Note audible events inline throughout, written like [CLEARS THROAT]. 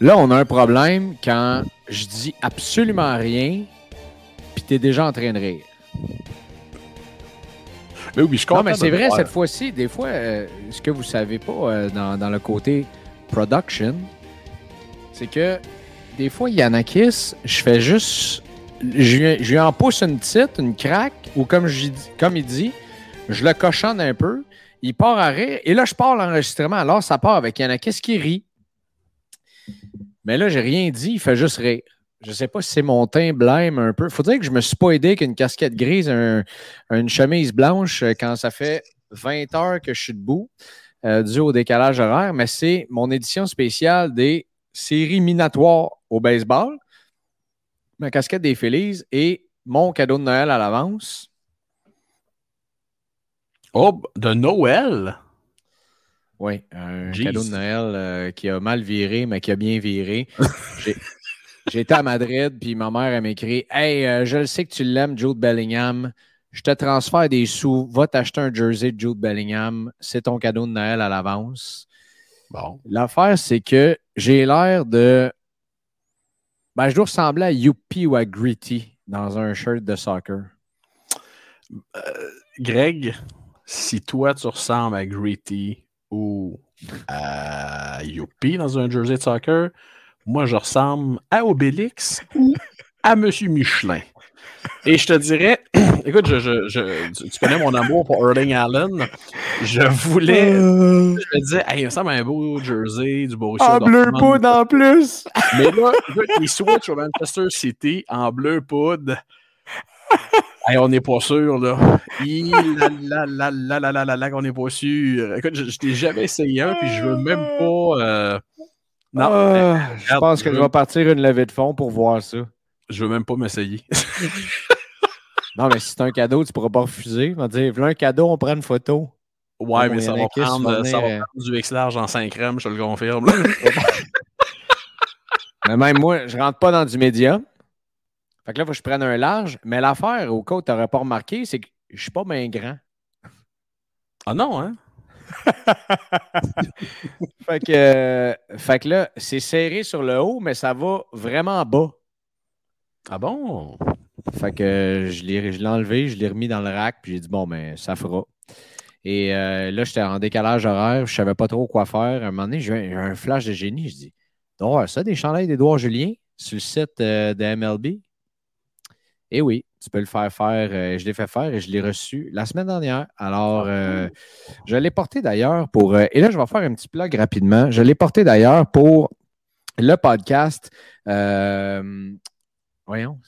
Là, on a un problème quand je dis absolument rien, puis t'es déjà en train de rire. Mais oui, je suis Non, mais c'est vrai, voir. cette fois-ci, des fois, euh, ce que vous savez pas euh, dans, dans le côté production, c'est que des fois, Yanakis, je fais juste. Je lui, je lui en pousse une petite, une craque, ou comme il dit, je le cochonne un peu, il part à rire, et là, je pars l'enregistrement. Alors, ça part avec Yanakis qui rit. Mais là, j'ai rien dit, il fait juste rire. Je sais pas si c'est mon teint blême un peu. Faut dire que je me suis pas aidé qu'une casquette grise, un- une chemise blanche euh, quand ça fait 20 heures que je suis debout, euh, dû au décalage horaire, mais c'est mon édition spéciale des séries minatoires au baseball, ma casquette des Phillies et mon cadeau de Noël à l'avance. Oh, de Noël? Oui, un Jeez. cadeau de Noël euh, qui a mal viré, mais qui a bien viré. [LAUGHS] J'étais à Madrid, puis ma mère, elle m'écrit Hey, euh, je le sais que tu l'aimes, Jude Bellingham. Je te transfère des sous. Va t'acheter un jersey de Jude Bellingham. C'est ton cadeau de Noël à l'avance. Bon. L'affaire, c'est que j'ai l'air de. Ben, je dois ressembler à Youpi ou à Gritty dans un shirt de soccer. Greg, si toi, tu ressembles à Gritty ou à Youpi dans un jersey de soccer, moi, je ressemble à Obélix ou à Monsieur Michelin. Et je te dirais, [CLEARS THROAT] écoute, je, je- je- tu, tu connais mon amour pour Erling Allen. Je voulais, je me disais, hey, il me semble un beau jersey du Borussia En bleu poudre en plus! Mais là, écoute, il switch au Manchester City en bleu poudre hey, on n'est pas sûr, là. La, la, la, la, la, la, la, on n'est pas sûr. Écoute, je, je t'ai jamais essayé un, puis je veux même ah. pas. Euh... Non. Euh, regarde, je pense que je, veux... je vais partir une levée de fonds pour voir ça. Je veux même pas m'essayer. [LAUGHS] non, mais si c'est un cadeau, tu pourras pas refuser. On va dire, voilà un cadeau, on prend une photo. Ouais, mais ça va, prendre, ça va, euh, prendre, du X-Large en 5 rames, je te le confirme. [LAUGHS] mais même moi, je rentre pas dans du médium. Fait que là, il faut que je prenne un large. Mais l'affaire, au cas où tu n'aurais pas remarqué, c'est que je suis pas bien grand. ah non, hein? [LAUGHS] Fait que, euh, fait que là, c'est serré sur le haut, mais ça va vraiment bas. Ah bon? Fait que euh, je l'ai je l'ai enlevé, je l'ai remis dans le rack, puis j'ai dit, bon, ben, ça fera. Et euh, là, j'étais en décalage horaire, je savais pas trop quoi faire. À un moment donné, j'ai eu un, flash de génie. Je dis, oh, ça, des chandails d'Édouard Julien sur le site euh, de MLB? Et oui, tu peux le faire faire. euh, je l'ai fait faire et je l'ai reçu la semaine dernière. Alors, euh, je l'ai porté d'ailleurs pour. euh, et là, je vais faire un petit plug rapidement. Je l'ai porté d'ailleurs pour le podcast. voyons.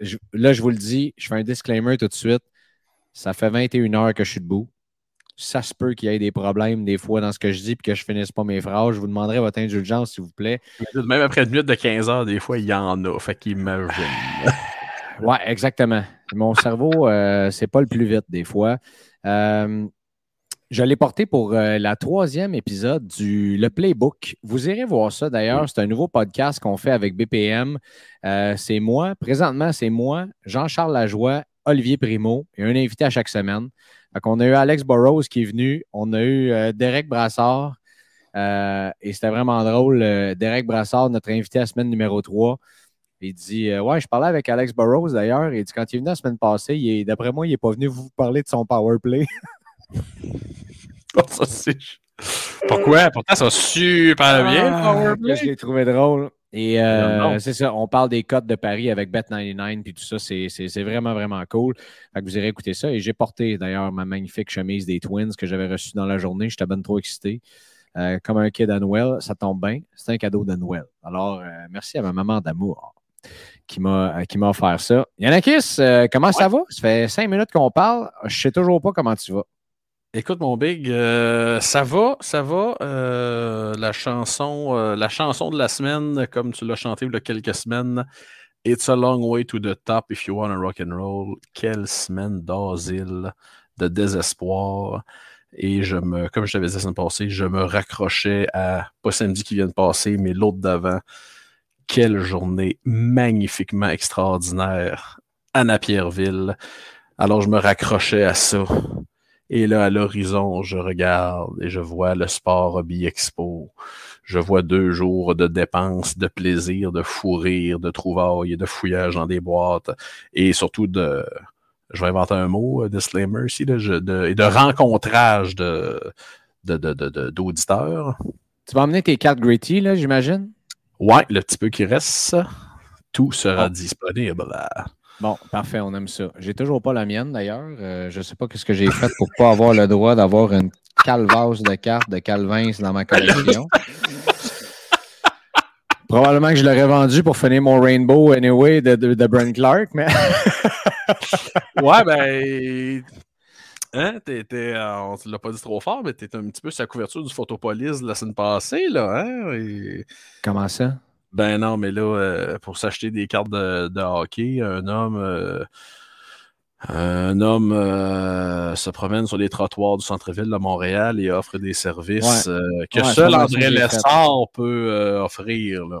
Je- là, je vous le dis, je fais un disclaimer tout de suite. Ça fait 21 heures que je suis debout. Ça se peut qu'il y ait des problèmes des fois dans ce que je dis et que je finisse pas mes phrases. Je vous demanderai votre indulgence, s'il vous plaît. Même après une minute de 15 heures, des fois, il y en a. Fait qu'imagine. [LAUGHS] Ouais, exactement. Mon cerveau, euh, c'est pas le plus vite des fois. Euh, je l'ai porté pour euh, la troisième épisode du Le Playbook. Vous irez voir ça d'ailleurs. C'est un nouveau podcast qu'on fait avec BPM. Euh, c'est moi, présentement, c'est moi, Jean-Charles Lajoie, Olivier Primo et un invité à chaque semaine. On a eu Alex Burrows qui est venu. On a eu euh, Derek Brassard. Et c'était vraiment drôle. Derek Brassard, notre invité à semaine numéro 3, il dit euh, Ouais, je parlais avec Alex Burrows d'ailleurs. Il dit Quand il est venu la semaine passée, d'après moi, il n'est pas venu vous parler de son power play. [LAUGHS] [LAUGHS] oh, ça, c'est. Pourquoi? Pourtant, ça va super bien, le ah, powerplay. Je l'ai trouvé drôle. Et euh, c'est ça, on parle des cotes de Paris avec Bet99 puis tout ça, c'est vraiment, vraiment cool. Fait que vous irez écouter ça. Et j'ai porté d'ailleurs ma magnifique chemise des Twins que j'avais reçue dans la journée. J'étais bien trop excité. Euh, comme un kid à Noël, ça tombe bien. C'est un cadeau de Noël. Alors, euh, merci à ma maman d'amour qui m'a offert ça. Yanakis, comment ça va? Ça fait cinq minutes qu'on parle. Je sais toujours pas comment tu vas. Écoute, mon Big, euh, ça va, ça va. Euh, la, chanson, euh, la chanson de la semaine, comme tu l'as chanté il y a quelques semaines, It's a long way to the top if you want to rock and roll. Quelle semaine d'asile, de désespoir. Et je me, comme je t'avais dit la semaine passée, je me raccrochais à, pas samedi qui vient de passer, mais l'autre d'avant. Quelle journée magnifiquement extraordinaire. Anna Pierreville. Alors je me raccrochais à ça. Et là, à l'horizon, je regarde et je vois le Sport Hobby Expo. Je vois deux jours de dépenses, de plaisir, de fou rire, de trouvailles, de fouillage dans des boîtes et surtout de, je vais inventer un mot, euh, disclaimer ici, de, et de rencontrage de, d'auditeurs. Tu vas emmener tes cartes Gritty, là, j'imagine? Ouais, le petit peu qui reste, tout sera disponible. Bon, parfait, on aime ça. J'ai toujours pas la mienne d'ailleurs. Euh, je sais pas ce que j'ai fait pour pas avoir le droit d'avoir une calvasse de cartes de Calvin dans ma collection. [LAUGHS] Probablement que je l'aurais vendu pour finir mon Rainbow Anyway de, de, Brent Clark, mais. [LAUGHS] ouais, ben. Hein, t'étais, euh, on ne l'a pas dit trop fort, mais t'étais un petit peu sur la couverture du Photopolis la semaine passée, là. Hein? Comment ça? Ben non, mais là, euh, pour s'acheter des cartes de, hockey, un homme. Euh, un homme se promène sur les trottoirs du centre-ville de Montréal et offre des services que seul André Lessard peut offrir. Là.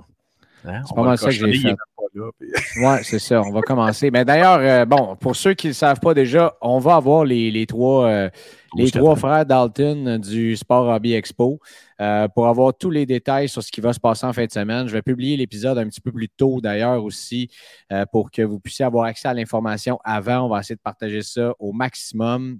Hein, c'est pas mal ça que j'ai fait. [LAUGHS] Oui, c'est ça. On va commencer. Mais d'ailleurs, bon, pour ceux qui ne le savent pas déjà, on va avoir les, les trois, les trois frères Dalton du Sport Hobby Expo. Euh, pour avoir tous les détails sur ce qui va se passer en fin de semaine. Je vais publier l'épisode un petit peu plus tôt d'ailleurs aussi euh, pour que vous puissiez avoir accès à l'information avant. On va essayer de partager ça au maximum.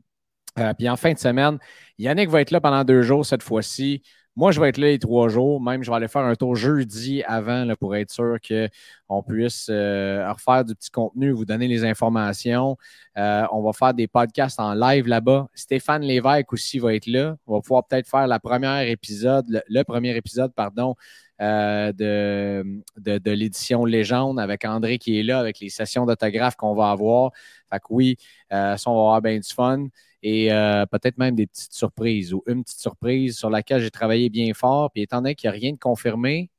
Euh, puis en fin de semaine, Yannick va être là pendant deux jours cette fois-ci. Moi, je vais être là les trois jours. Même, je vais aller faire un tour jeudi avant là, pour être sûr qu'on puisse euh, refaire du petit contenu, vous donner les informations. Euh, on va faire des podcasts en live là-bas. Stéphane Lévesque aussi va être là. On va pouvoir peut-être faire la première épisode, le, premier épisode, pardon, euh, de, de, l'édition Légende avec André qui est là, avec les sessions d'autographes qu'on va avoir. Fait que oui, ça, on va avoir bien du fun et euh, peut-être même des petites surprises ou une petite surprise sur laquelle j'ai travaillé bien fort. Puis étant donné qu'il n'y a rien de confirmé,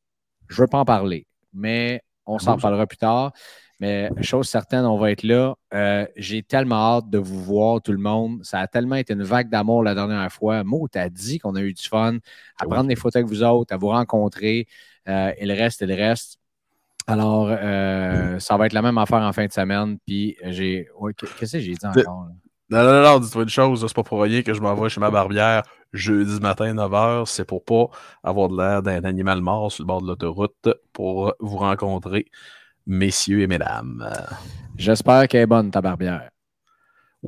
je ne veux pas en parler. Mais on s'en parlera plus tard. Mais chose certaine, on va être là. Euh, j'ai tellement hâte de vous voir, tout le monde. Ça a tellement été une vague d'amour la dernière fois. Mo, tu as dit qu'on a eu du fun à prendre des photos avec vous autres, à vous rencontrer. Euh, et le reste, et le reste. Alors, ça va être la même affaire en fin de semaine. Puis j'ai. Qu'est-ce que j'ai dit encore? Là? Non, non, non, dis-toi une chose, c'est pas pour rien que je m'envoie chez ma barbière jeudi matin 9h, c'est pour pas avoir de l'air d'un animal mort sur le bord de l'autoroute pour vous rencontrer, messieurs et mesdames. J'espère qu'elle est bonne, ta barbière.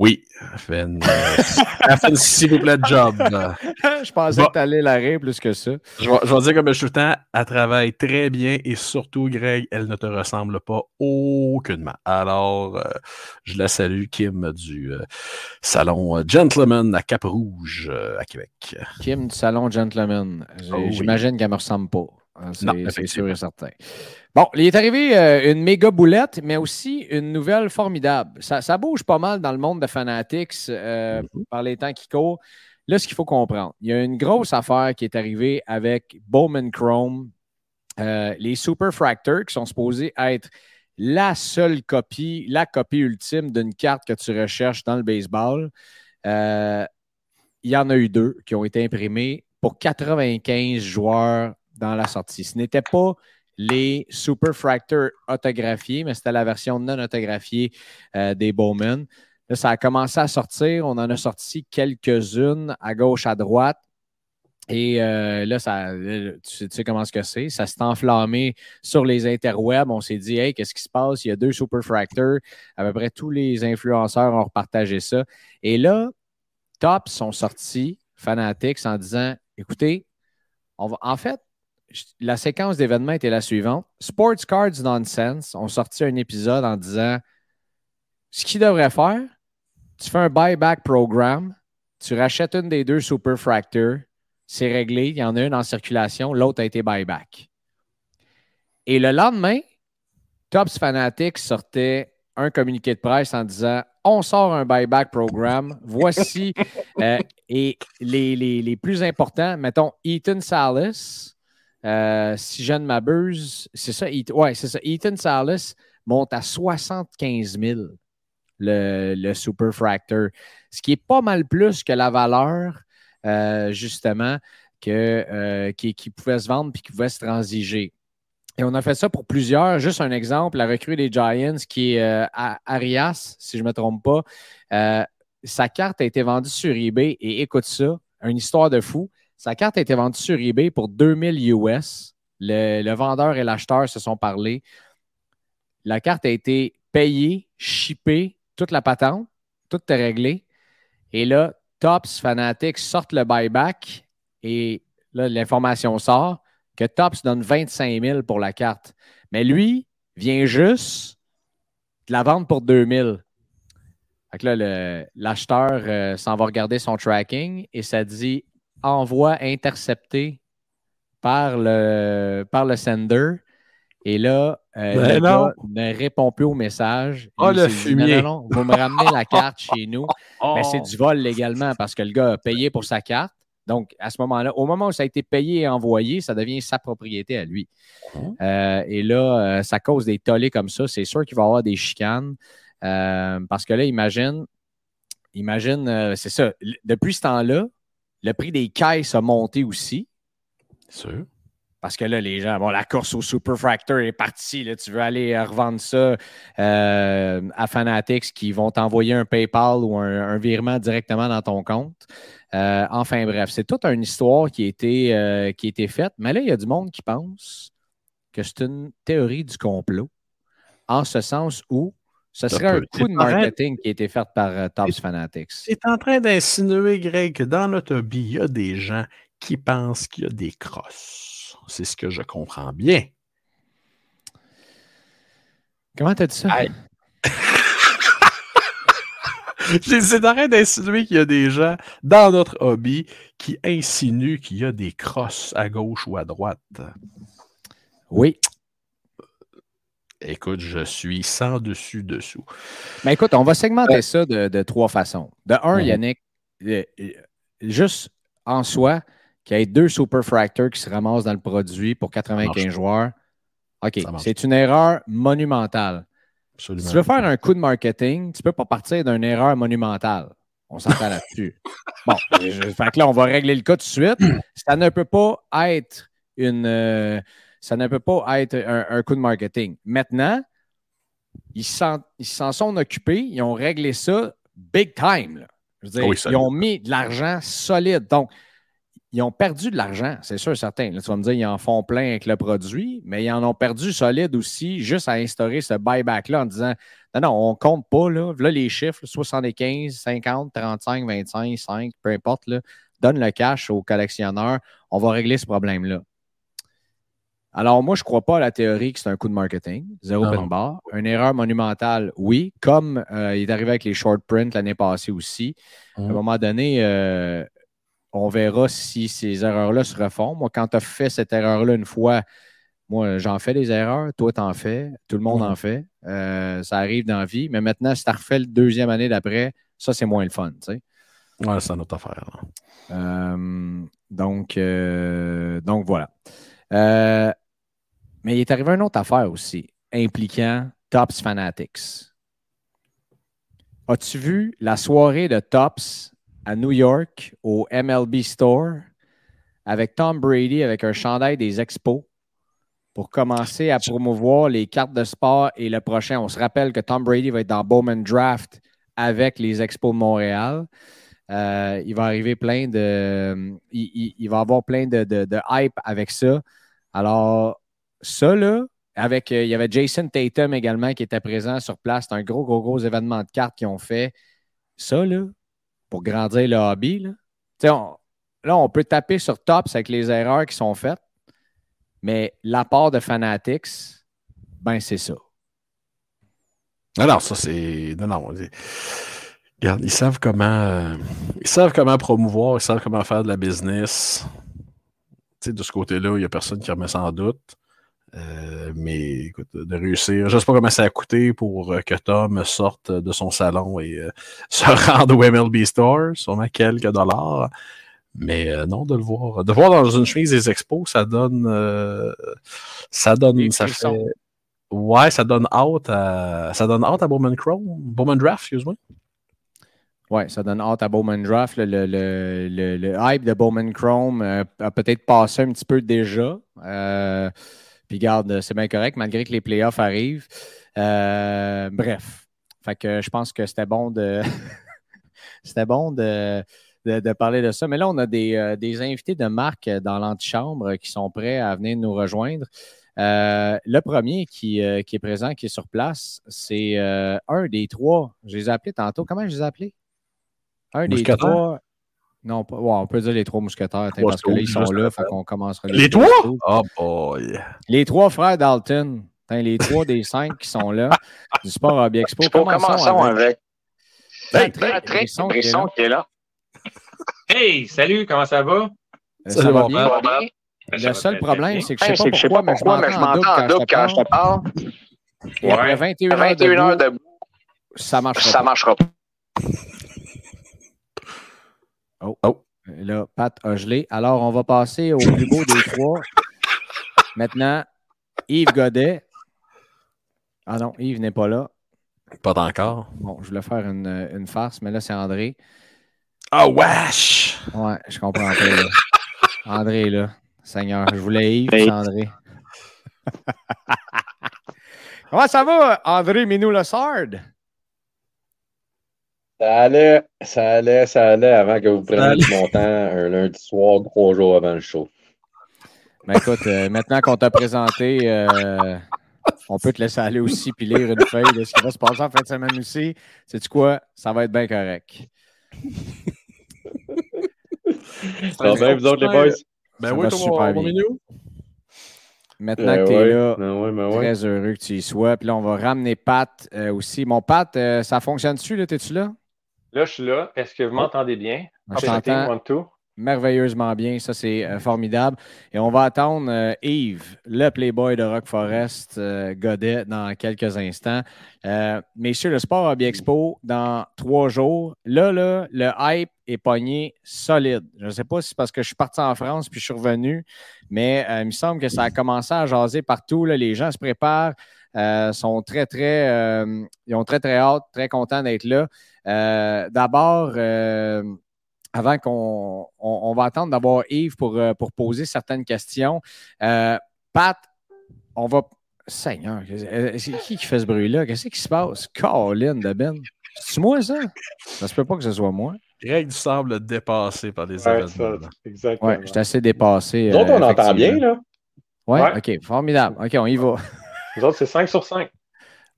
Oui, une, euh, [LAUGHS] s'il vous plaît, job. je pensais que tu allais l'arrêter plus que ça. Je vais, dire comme je suis temps, elle travaille très bien et surtout, Greg, elle ne te ressemble pas aucunement. Alors, euh, je la salue, Kim du euh, Salon Gentleman à Cap-Rouge, à Québec. Kim du Salon Gentleman. Oh j'imagine qu'elle ne me ressemble pas. Hein, c'est sûr et certain. Bon, il est arrivé euh, une méga boulette, mais aussi une nouvelle formidable. Ça, bouge pas mal dans le monde de Fanatics euh, mm-hmm. par les temps qui courent. Là, ce qu'il faut comprendre, il y a une grosse affaire qui est arrivée avec Bowman Chrome, euh, les Super Fractors qui sont supposés être la seule copie, la copie ultime d'une carte que tu recherches dans le baseball. il y en a eu deux qui ont été imprimés pour 95 joueurs dans la sortie. Ce n'était pas les Super Fractors autographiés, mais c'était la version non autographiée euh, des Bowman. Là, ça a commencé à sortir. On en a sorti quelques-unes à gauche, à droite. Et euh, là, ça, tu, sais, comment que c'est. Ça s'est enflammé sur les interwebs. On s'est dit, hey, qu'est-ce qui se passe? Il y a deux super fractors. À peu près tous les influenceurs ont repartagé ça. Et là, Tops sont sortis, Fanatics, en disant, écoutez, on va, en fait, la séquence d'événements était la suivante. Sports Cards Nonsense ont sorti un épisode en disant ce qu'ils devraient faire, tu fais un buyback programme, tu rachètes une des deux super fractors, c'est réglé, il y en a une en circulation, l'autre a été buyback. Et le lendemain, Tops Fanatics sortait un communiqué de presse en disant on sort un buyback programme. Voici [LAUGHS] euh, et les, les, plus importants, mettons Ethan Salas, euh, si je ne m'abuse, c'est ça, ouais, c'est ça. Ethan Salas monte à 75 000 le, le Super Fractor, ce qui est pas mal plus que la valeur, euh, justement, que, euh, qui, pouvait se vendre puis qui pouvait se transiger. Et on a fait ça pour plusieurs. Juste un exemple, la recrue des Giants qui est Arias, si je ne me trompe pas. sa carte a été vendue sur eBay et écoute ça, une histoire de fou. Sa carte a été vendue sur eBay pour 2000 US. Le, vendeur et l'acheteur se sont parlé. La carte a été payée, shippée, toute la patente, tout est réglé. Et là, Tops Fanatics sortent le buyback et là, l'information sort que Tops donne 25 000 pour la carte. Mais lui vient juste de la vendre pour 2000. Fait là, l'acheteur euh, s'en va regarder son tracking et ça dit envoi intercepté par le, par le sender. Et là, euh, ben le gars ne répond plus au message. Oh, le fumier. non, non, vous me ramenez la carte chez nous. [LAUGHS] Mais c'est du vol légalement parce que le gars a payé pour sa carte. Donc, à ce moment-là, au moment où ça a été payé et envoyé, ça devient sa propriété à lui. Hein? Euh, et là, euh, ça cause des tollés comme ça. C'est sûr qu'il va y avoir des chicanes. parce que là, imagine, imagine, c'est ça, depuis ce temps-là, le prix des caisses a monté aussi. Sûr. Parce que là, les gens, bon, la course au Super Fractor est partie. Là, tu veux aller revendre ça euh, à Fanatics qui vont t'envoyer un PayPal ou un, virement directement dans ton compte. Euh, enfin, bref, c'est toute une histoire qui a, été, euh, qui a été faite. Mais là, il y a du monde qui pense que c'est une théorie du complot. En ce sens où ce serait un coup de marketing qui a été fait par euh, Tops Fanatics. C'est en train d'insinuer, Greg, que dans notre hobby, il y a des gens qui pensent qu'il y a des crosses. C'est ce que je comprends bien. Comment t'as dit ça? [LAUGHS] C'est en train d'insinuer qu'il y a des gens dans notre hobby qui insinuent qu'il y a des crosses à gauche ou à droite. Oui. Écoute, je suis sans dessus-dessous. Mais écoute, on va segmenter ça de, trois façons. De un. Yannick, euh, euh, juste en soi, qu'il y ait deux super fractors qui se ramassent dans le produit pour 95 joueurs. OK, c'est une erreur monumentale. Si tu veux faire un coup de marketing, tu ne peux pas partir d'une erreur monumentale. On s'entend là-dessus. [LAUGHS] Bon, fait que là, on va régler le cas tout de suite. Ça ne peut pas être une. Euh, ça ne peut pas être un, coup de marketing. Maintenant, ils s'en sont occupés, ils ont réglé ça big time. ils ont mis de l'argent solide. Donc, ils ont perdu de l'argent, c'est sûr, certain. tu vas me dire, ils en font plein avec le produit, mais ils en ont perdu solide aussi juste à instaurer ce buyback-là en disant non, non, on ne compte pas. Là, là les chiffres 75, 50, 35, 25, 5, peu importe. Là, donne le cash aux collectionneurs. On va régler ce problème-là. Alors, moi, je ne crois pas à la théorie que c'est un coup de marketing, zéro open bar. Une erreur monumentale, oui, comme euh, il est arrivé avec les short prints l'année passée aussi. À un mmh. moment donné, euh, on verra si ces erreurs-là se refont. Moi, quand tu as fait cette erreur-là une fois, moi, j'en fais des erreurs, toi, t'en fais, tout le monde mmh. en fait. Euh, ça arrive dans la vie. Mais maintenant, si tu refait le deuxième année d'après, ça, c'est moins le fun. Tu sais. Ouais, c'est notre affaire. donc, donc, voilà. Euh, mais il est arrivé une autre affaire aussi, impliquant Tops Fanatics. As-tu vu la soirée de Tops à New York au MLB Store avec Tom Brady avec un chandail des expos pour commencer à promouvoir les cartes de sport et le prochain? On se rappelle que Tom Brady va être dans Bowman Draft avec les expos de Montréal. Euh, il va arriver plein de. Il, il, va avoir plein de, de, de, hype avec ça. Alors, ça, là, avec. il y avait Jason Tatum également qui était présent sur place. C'est un gros, gros, gros événement de cartes qu'ils ont fait. Ça, là, pour grandir le hobby, là, on, là, on peut taper sur Tops avec les erreurs qui sont faites, mais l'apport de Fanatics, ben, c'est ça. Non, non, ça, c'est. Non, non. Regarde, ils savent comment. Euh, ils savent comment promouvoir, ils savent comment faire de la business. De ce côté-là, il n'y a personne qui remet ça en doute. Euh, mais écoute, de réussir. Je ne sais pas comment ça a coûté pour euh, que Tom sorte de son salon et [LAUGHS] se rende au MLB Store, sûrement quelques dollars. Mais non, de le voir. De le voir dans une chemise des expos, ça donne. ça donne. ça fait. Ouais, ça donne out à. Ça donne out à Bowman Chrome. Bowman Draft, excuse-moi. Oui, ça donne hâte à Bowman Draft. Le, le, le, hype de Bowman Chrome euh, a peut-être passé un petit peu déjà. Euh, puis garde, c'est bien correct, malgré que les playoffs arrivent. Euh, bref. Fait que je pense que c'était bon de. [LAUGHS] c'était bon de, de, parler de ça. Mais là, on a des, des invités de marque dans l'antichambre qui sont prêts à venir nous rejoindre. le premier qui, qui, est présent, qui est sur place, c'est un des trois. Je les ai appelés tantôt. Comment je les ai appelés? Un des trois. Non, pas... on peut dire les trois mousquetaires, parce que là, ils sont là, fait qu'on commencera. Les, les trois? Oh boy! Les trois frères Dalton. les trois des cinq qui sont là [LAUGHS] du Sport Hobby Expo. Commençons, commençons avec. avec... Très, très, Brisson qui est là. Hey, salut, comment ça va? Ça, ça va bien? bien? Le seul problème, c'est que je ne sais pas pourquoi, mais je m'entends en double quand je te parle. Et après 21 heures debout, ça ne marchera pas. Oh. oh. Là, Pat a gelé. Alors, on va passer au plus beau des trois. Maintenant, Yves Godet. Ah non, Yves n'est pas là. Pas encore. Bon, je voulais faire une, une farce, mais là, c'est André. Ah, oh, wesh! Ouais, je comprends pas. André là. Seigneur, je voulais Yves, c'est André. [LAUGHS] Comment ça va, André Minou-Lessard? Ça allait, ça allait, ça allait avant que vous preniez du montant un lundi soir, trois jours avant le show. Mais ben, écoute, euh, maintenant qu'on t'a présenté, euh, on peut te laisser aller aussi puis lire une feuille de ce qui va se passer en fin de semaine aussi. Sais-tu quoi? Ça va être bien correct. ça va bien, vous autres, les boys? Ben oui, super bien. Maintenant ben que tu es là, ben ben très heureux que tu y sois. Puis là, on va ramener Pat euh, aussi. Mon Pat, ça fonctionne-tu? Là? T'es-tu là? Là, je suis là. Est-ce que vous oh. m'entendez bien? Je t'entends merveilleusement bien. Ça, c'est euh, formidable. Et on va attendre euh, Yves, le playboy de Rock Forest, euh, Godet, dans quelques instants. messieurs, le Sport Hobby Expo, dans trois jours. Là, là, le hype est pogné solide. Je ne sais pas si c'est parce que je suis parti en France puis je suis revenu, mais il me semble que ça a commencé à jaser partout. Là. Les gens se préparent. sont très, très, ils ont très, très hâte, très contents d'être là. Euh, d'abord, euh, avant qu'on on, va attendre d'avoir Yves pour, euh, pour poser certaines questions. Pat, on va. Seigneur, c'est qui qui fait ce bruit-là? Qu'est-ce qui se passe? Colin de Ben. C'est moi, ça? Ça se peut pas que ce soit moi. Greg semble dépassé par les ouais, événements. exactement. Ouais, je suis assez dépassé. Nous autres, on entend bien, là. Ouais, OK, formidable. OK, on y va. Nous autres, c'est 5 sur 5.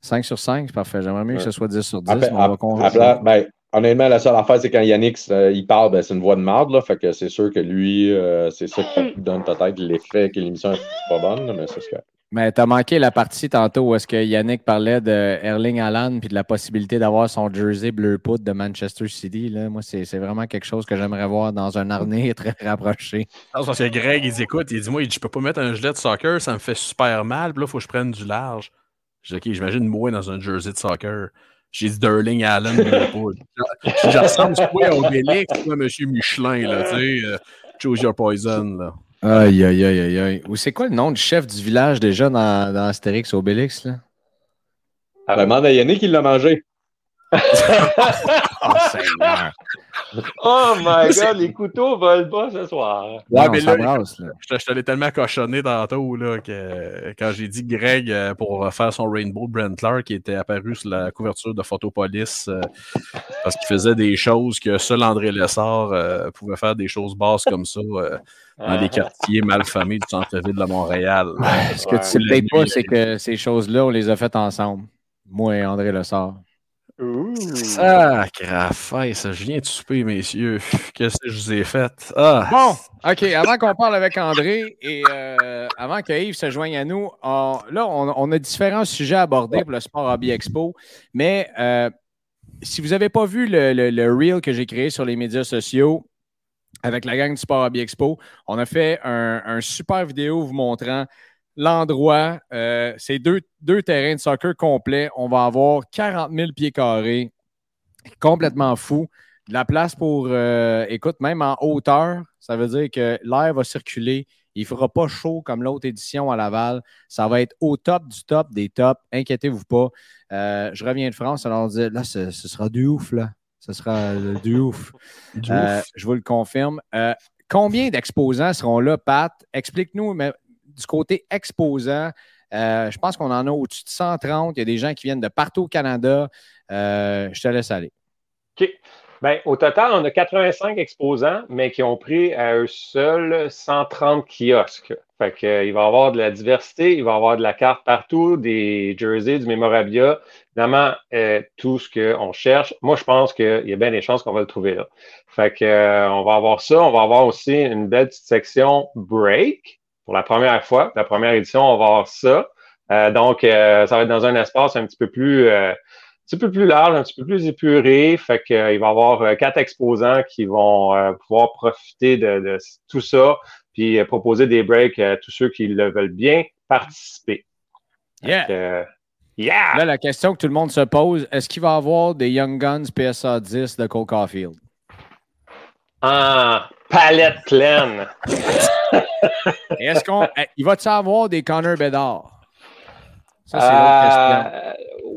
5 sur 5, c'est parfait. J'aimerais mieux que ce soit 10 sur 10. mais on va ben, honnêtement, la seule affaire, c'est quand Yannick euh, il parle, ben, c'est une voix de marde. Là, fait que c'est sûr que lui, euh, c'est ça qui donne peut-être l'effet que l'émission n'est pas bonne, mais c'est ce que. Mais tu as manqué la partie tantôt où est-ce que Yannick parlait de Erling Haaland puis de la possibilité d'avoir son jersey bleu poudre de Manchester City. Là. Moi, c'est vraiment quelque chose que j'aimerais voir dans un harnais très rapproché. parce que Greg, il dit écoute, il dit moi, je peux pas mettre un gilet de soccer, ça me fait super mal, puis là, il faut que je prenne du large. J'ai dit, OK, j'imagine moi dans un jersey de soccer. J'ai dit Sterling Allen. je ressemble quoi au Bélix, moi, monsieur Michelin, là, tu sais. Euh, choose your poison, là. Aïe, aïe, aïe, aïe, aïe. C'est quoi le nom du chef du village déjà dans, dans Astérix Obélix, là? Ah, demande à Yannick, il l'a mangé. [LAUGHS] oh, Seigneur. Oh my god, les couteaux volent pas ce soir. Ouais, Non, mais ça là, brasse, là. je te- je te l'ai tellement cochonné tantôt là, que quand j'ai dit Greg euh, pour faire son Rainbow Brent Clark qui était apparu sur la couverture de Photopolis euh, parce qu'il faisait des choses que seul André Lessard euh, pouvait faire des choses basses comme ça euh, dans des quartiers malfamés du centre-ville de Montréal. Ce que Ouais. tu sais peut-être pas, c'est que ces choses-là, on les a faites ensemble. Moi et André Lessard. Ouh. Ah, ça, je viens de souper, messieurs. Qu'est-ce que je vous ai fait? Ah! Bon, OK, avant qu'on parle avec André et euh, avant que Yves se joigne à nous, on- là, on, on a différents sujets à aborder pour le Sport Hobby Expo, mais euh, si vous n'avez pas vu le, le- le reel que j'ai créé sur les médias sociaux avec la gang du Sport Hobby Expo, on a fait un, un super vidéo vous montrant l'endroit. Euh, c'est deux, deux terrains de soccer complets. On va avoir 40 000 pieds carrés, complètement fou. De la place pour, euh, écoute, même en hauteur, ça veut dire que l'air va circuler. Il ne fera pas chaud comme l'autre édition à Laval. Ça va être au top du top des tops. Inquiétez-vous pas. Euh, je reviens de France, alors on dit, là, ce, ce sera du ouf, là. Ce sera du ouf. Du ouf. je vous le confirme. Combien d'exposants seront là, Pat? Explique-nous, du côté exposant, euh, je pense qu'on en a au-dessus de 130. Il y a des gens qui viennent de partout au Canada. Euh, je te laisse aller. OK. Ben, au total, on a 85 exposants, mais qui ont pris à eux seuls 130 kiosques. Fait que, euh, il va y avoir de la diversité, il va y avoir de la carte partout, des jerseys, du mémorabilia, euh, tout ce qu'on cherche. Moi, je pense qu'il y a bien des chances qu'on va le trouver là. Fait que, on va avoir ça. On va avoir aussi une belle petite section break pour la première fois. La première édition, on va avoir ça. Euh, donc, euh, ça va être dans un espace un petit peu plus euh, un petit peu plus large, un petit peu plus épuré. Fait que, euh, il va y avoir quatre exposants qui vont pouvoir profiter de, de tout ça, puis proposer des breaks à tous ceux qui le veulent bien participer. Yeah! Yeah! Là, la question que tout le monde se pose, est-ce qu'il va y avoir des Young Guns PSA 10 de Cole Caulfield? En palette pleine. [LAUGHS] Est-ce qu'on. eh, Il va-tu avoir des Connor Bedard? Ça, c'est. Euh,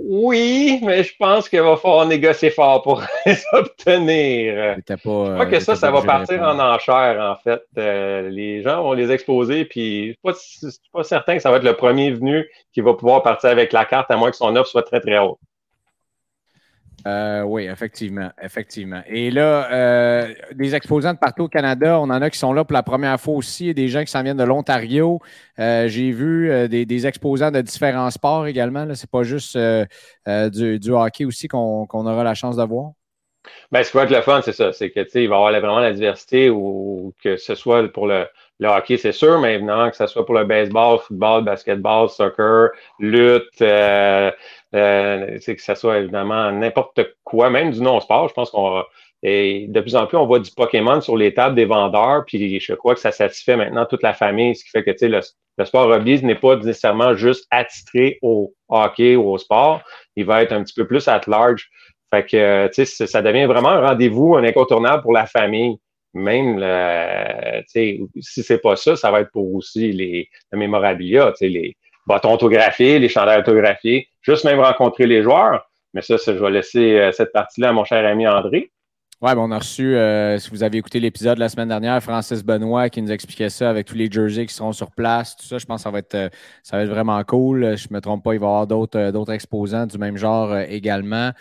oui, mais je pense qu'il va falloir négocier fort pour [LAUGHS] les obtenir. Pas. Je crois que ça, ça va partir en enchère, en fait. Euh, les gens vont les exposer, puis je je suis pas certain que ça va être le premier venu qui va pouvoir partir avec la carte, à moins que son offre soit très, très haute. Euh, oui, effectivement, effectivement. Et là, euh, des exposants de partout au Canada, on en a qui sont là pour la première fois aussi, des gens qui s'en viennent de l'Ontario. Euh, J'ai vu des, exposants de différents sports également. Ce n'est pas juste du, hockey aussi qu'on aura la chance de voir. Ben, ce qui va être le fun, c'est ça. C'est que, il va y avoir vraiment la diversité ou que ce soit pour le, hockey, c'est sûr, mais que ce soit pour le baseball, football, basketball, soccer, lutte, euh, c'est que ce soit évidemment n'importe quoi, même du non-sport. Je pense qu'on. Et de plus en plus, on voit du Pokémon sur les tables des vendeurs, puis je crois que ça satisfait maintenant toute la famille, ce qui fait que, le, le sport hobby n'est pas nécessairement juste attitré au hockey ou au sport. Il va être un petit peu plus at large. Fait que, tu sais, ça- ça devient vraiment un rendez-vous, un incontournable pour la famille. Même, le- si c'est pas ça, ça va être pour aussi les le mémorabilia, les bâtons autographiés, les chandails autographiés, juste même rencontrer les joueurs. Mais ça, je vais laisser euh, cette partie-là à mon cher ami André. Oui, on a reçu, euh, si vous avez écouté l'épisode la semaine dernière, Francis Benoît qui nous expliquait ça avec tous les jerseys qui seront sur place, tout ça. Je pense que ça va être, euh, ça va être vraiment cool. Je ne me trompe pas, il va y avoir d'autres d'autres exposants du même genre également.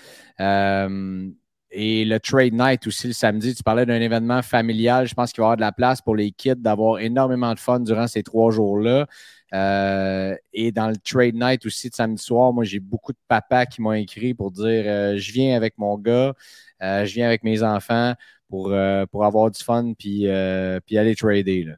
Et le Trade Night aussi le samedi, tu parlais d'un événement familial. Je pense qu'il va y avoir de la place pour les kids d'avoir énormément de fun durant ces trois jours-là. Euh, et dans le Trade Night aussi de samedi soir, moi, j'ai beaucoup de papas qui m'ont écrit pour dire euh, Je viens avec mon gars, euh, je viens avec mes enfants pour, pour avoir du fun puis, puis aller trader. Là.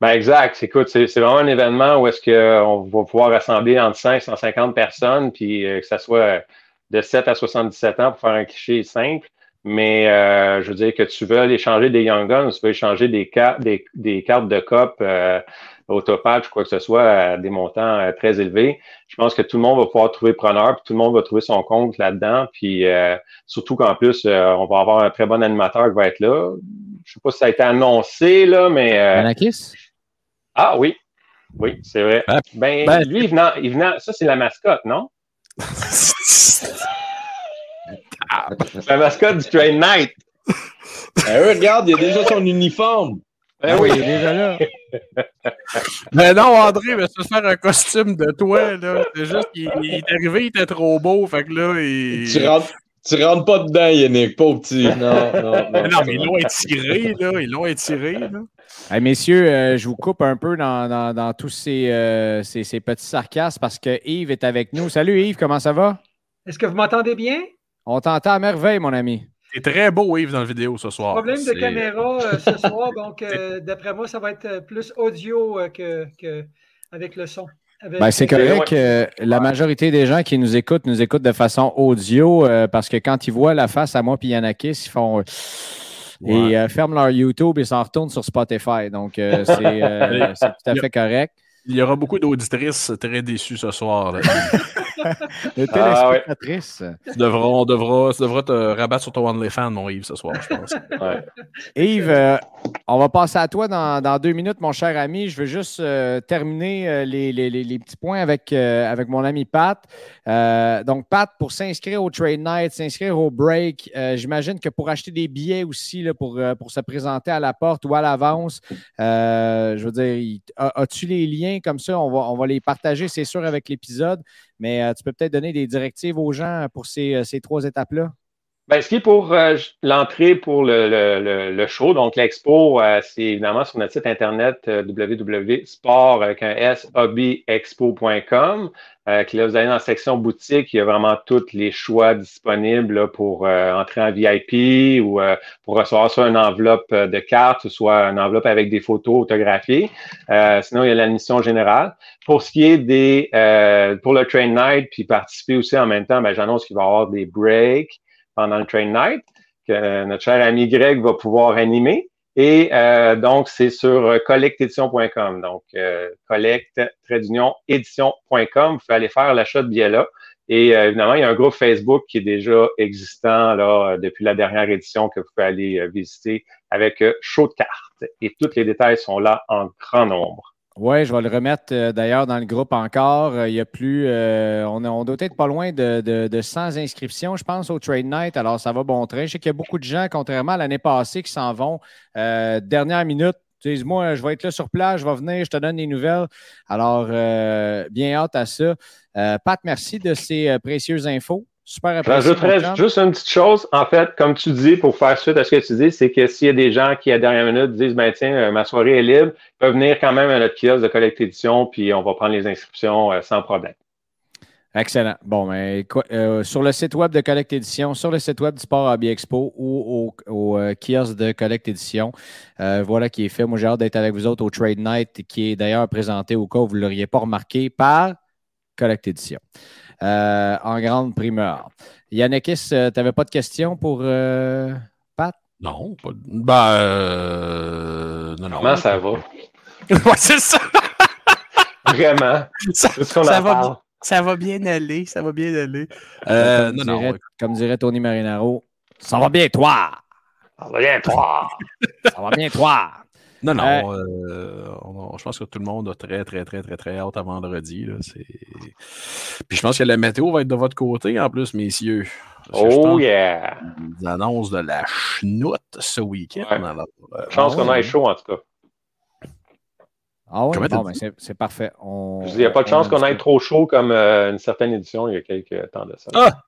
Ben exact. Écoute, c'est vraiment un événement où est-ce qu'on va pouvoir rassembler entre 100 et 150 personnes, puis que ça soit de 7 à 77 ans pour faire un cliché simple. Mais je veux dire que tu veux échanger des Young Guns, tu veux échanger des, cartes des, cartes de COP autopatch, quoi que ce soit, à des montants euh, très élevés. Je pense que tout le monde va pouvoir trouver preneur, puis tout le monde va trouver son compte là-dedans. Puis euh, surtout qu'en plus, euh, on va avoir un très bon animateur qui va être là. Je sais pas si ça a été annoncé, là, mais. euh, Anakis? ah oui, oui, c'est vrai. Ah, Ben, ben- lui, il venant, il venant, ça c'est la mascotte, non? [LAUGHS] La mascotte du Train Night. Oui, regarde, il y a déjà son uniforme. Ben oui. Il est déjà là. [LAUGHS] Mais non, André, mais se faire un costume de toi, là. C'est juste qu'il il est arrivé, il était trop beau. Fait que là, il. Tu rentres, tu rentres pas dedans, Yannick, pauvre petit. Non, non, non. [LAUGHS] Mais non, mais ils l'ont étiré, là. Ils l'ont étiré, là. Hey, messieurs, euh, je vous coupe un peu dans, dans- dans tous ces, euh, ces- ces petits sarcasmes parce que Yves est avec nous. Salut Yves, comment ça va? Est-ce que vous m'entendez bien? On t'entend à merveille, mon ami. T'es très beau, Yves, dans la vidéo ce soir. Problème de C'est- caméra euh, ce [LAUGHS] soir, donc euh, d'après moi, ça va être euh, plus audio euh, que, que avec le son. Ben, c'est correct que la majorité des gens qui nous écoutent nous écoutent de façon audio euh, parce que quand ils voient la face à moi et Yanakis, ils font Ouais. et euh, ferment leur YouTube et s'en retournent sur Spotify. Donc, euh, c'est euh, [LAUGHS] c'est tout à fait correct. Il y aura beaucoup d'auditrices très déçues ce soir. là. [LAUGHS] [LAUGHS] Le Ah, ouais. téléspectatrice. tu, devras, on devra, tu devras te rabattre sur ton OnlyFans, mon Yves, ce soir, je pense. [LAUGHS] Ouais. Yves, euh, on va passer à toi dans, dans deux minutes, mon cher ami. Je veux juste euh, terminer euh, les, les- les- les petits points avec, euh, avec mon ami Pat. Euh, donc, Pat, pour s'inscrire au Trade Night, s'inscrire au break, euh, j'imagine que pour acheter des billets aussi là, pour, euh, pour se présenter à la porte ou à l'avance, euh, je veux dire, as-tu les liens comme ça? On va, on va les partager, c'est sûr, avec l'épisode, mais euh, tu peux peut-être donner des directives aux gens pour ces, euh, ces trois étapes-là? Ben, ce qui est pour euh, l'entrée pour le, le, le, show, donc l'expo, euh, c'est évidemment sur notre site internet euh, www.sport avec un S, hobbyexpo.com. Euh, que là, vous allez dans la section boutique, il y a vraiment tous les choix disponibles là, pour euh, entrer en VIP ou euh, pour recevoir soit une enveloppe de cartes, soit une enveloppe avec des photos autographiées. Sinon, il y a l'admission générale. Pour ce qui est des pour le train night, puis participer aussi en même temps, ben, j'annonce qu'il va y avoir des breaks pendant le train night que notre cher ami Greg va pouvoir animer. Et euh, donc, c'est sur euh, collectedition.com. Donc, euh, collect édition.com. Vous pouvez aller faire l'achat de billets là. Et euh, évidemment, il y a un groupe Facebook qui est déjà existant là, depuis la dernière édition que vous pouvez aller visiter avec show de cartes. Et tous les détails sont là en grand nombre. Oui, je vais le remettre euh, d'ailleurs dans le groupe encore. Euh, Il y a plus. euh, on, on doit être pas loin de, de, de 100 inscriptions, je pense, au Trade Night. Alors, ça va bon train. Je sais qu'il y a beaucoup de gens, contrairement à l'année passée, qui s'en vont dernière minute. Tu dis, moi, je vais être là sur place, je vais venir, je te donne des nouvelles. Alors, bien hâte à ça. Pat, merci de ces précieuses infos. Super apprécié. J'ajouterais juste une petite chose. En fait, comme tu dis, pour faire suite à ce que tu dis, c'est que s'il y a des gens qui, à la dernière minute, disent, ben tiens, euh, ma soirée est libre, ils peuvent venir quand même à notre kiosque de collecte édition, puis on va prendre les inscriptions euh, sans problème. Excellent. Bon, mais quoi- euh, sur le site web de Collect Édition, sur le site web du Sport Hobby Expo ou au, au, euh, kiosque de Collect Édition, euh, voilà qui est fait. Moi, j'ai hâte d'être avec vous autres au Trade Night, qui est d'ailleurs présenté au cas où vous ne l'auriez pas remarqué par Collect Édition. Euh, en grande primeur. Yannekis, tu n'avais pas de questions pour euh, Pat? Non, pas. Ben, euh, non, non. Comment ça va? [LAUGHS] ouais, c'est ça. Vraiment. Ça, va bien, ça va bien aller. Ça va bien aller. Euh, comme, non, non. dirait, comme dirait Tony Marinaro, ça va bien, toi! Ça va bien, toi! Ça va bien, toi! Non, non. Euh, euh, on- je pense que tout le monde a très, très, très, très, très hâte à vendredi. Là. Puis je pense que la météo va être de votre côté en plus, messieurs. Je Oh pense yeah! qu'ils annoncent de la chenoute ce week-end. Ouais. alors, euh, Chance Ah qu'on ait chaud, en tout cas. Ah oui, ben, c'est parfait. On- Il n'y a pas de chance on- qu'on ait trop chaud comme euh, une certaine édition il y a quelques temps de ça. Ah!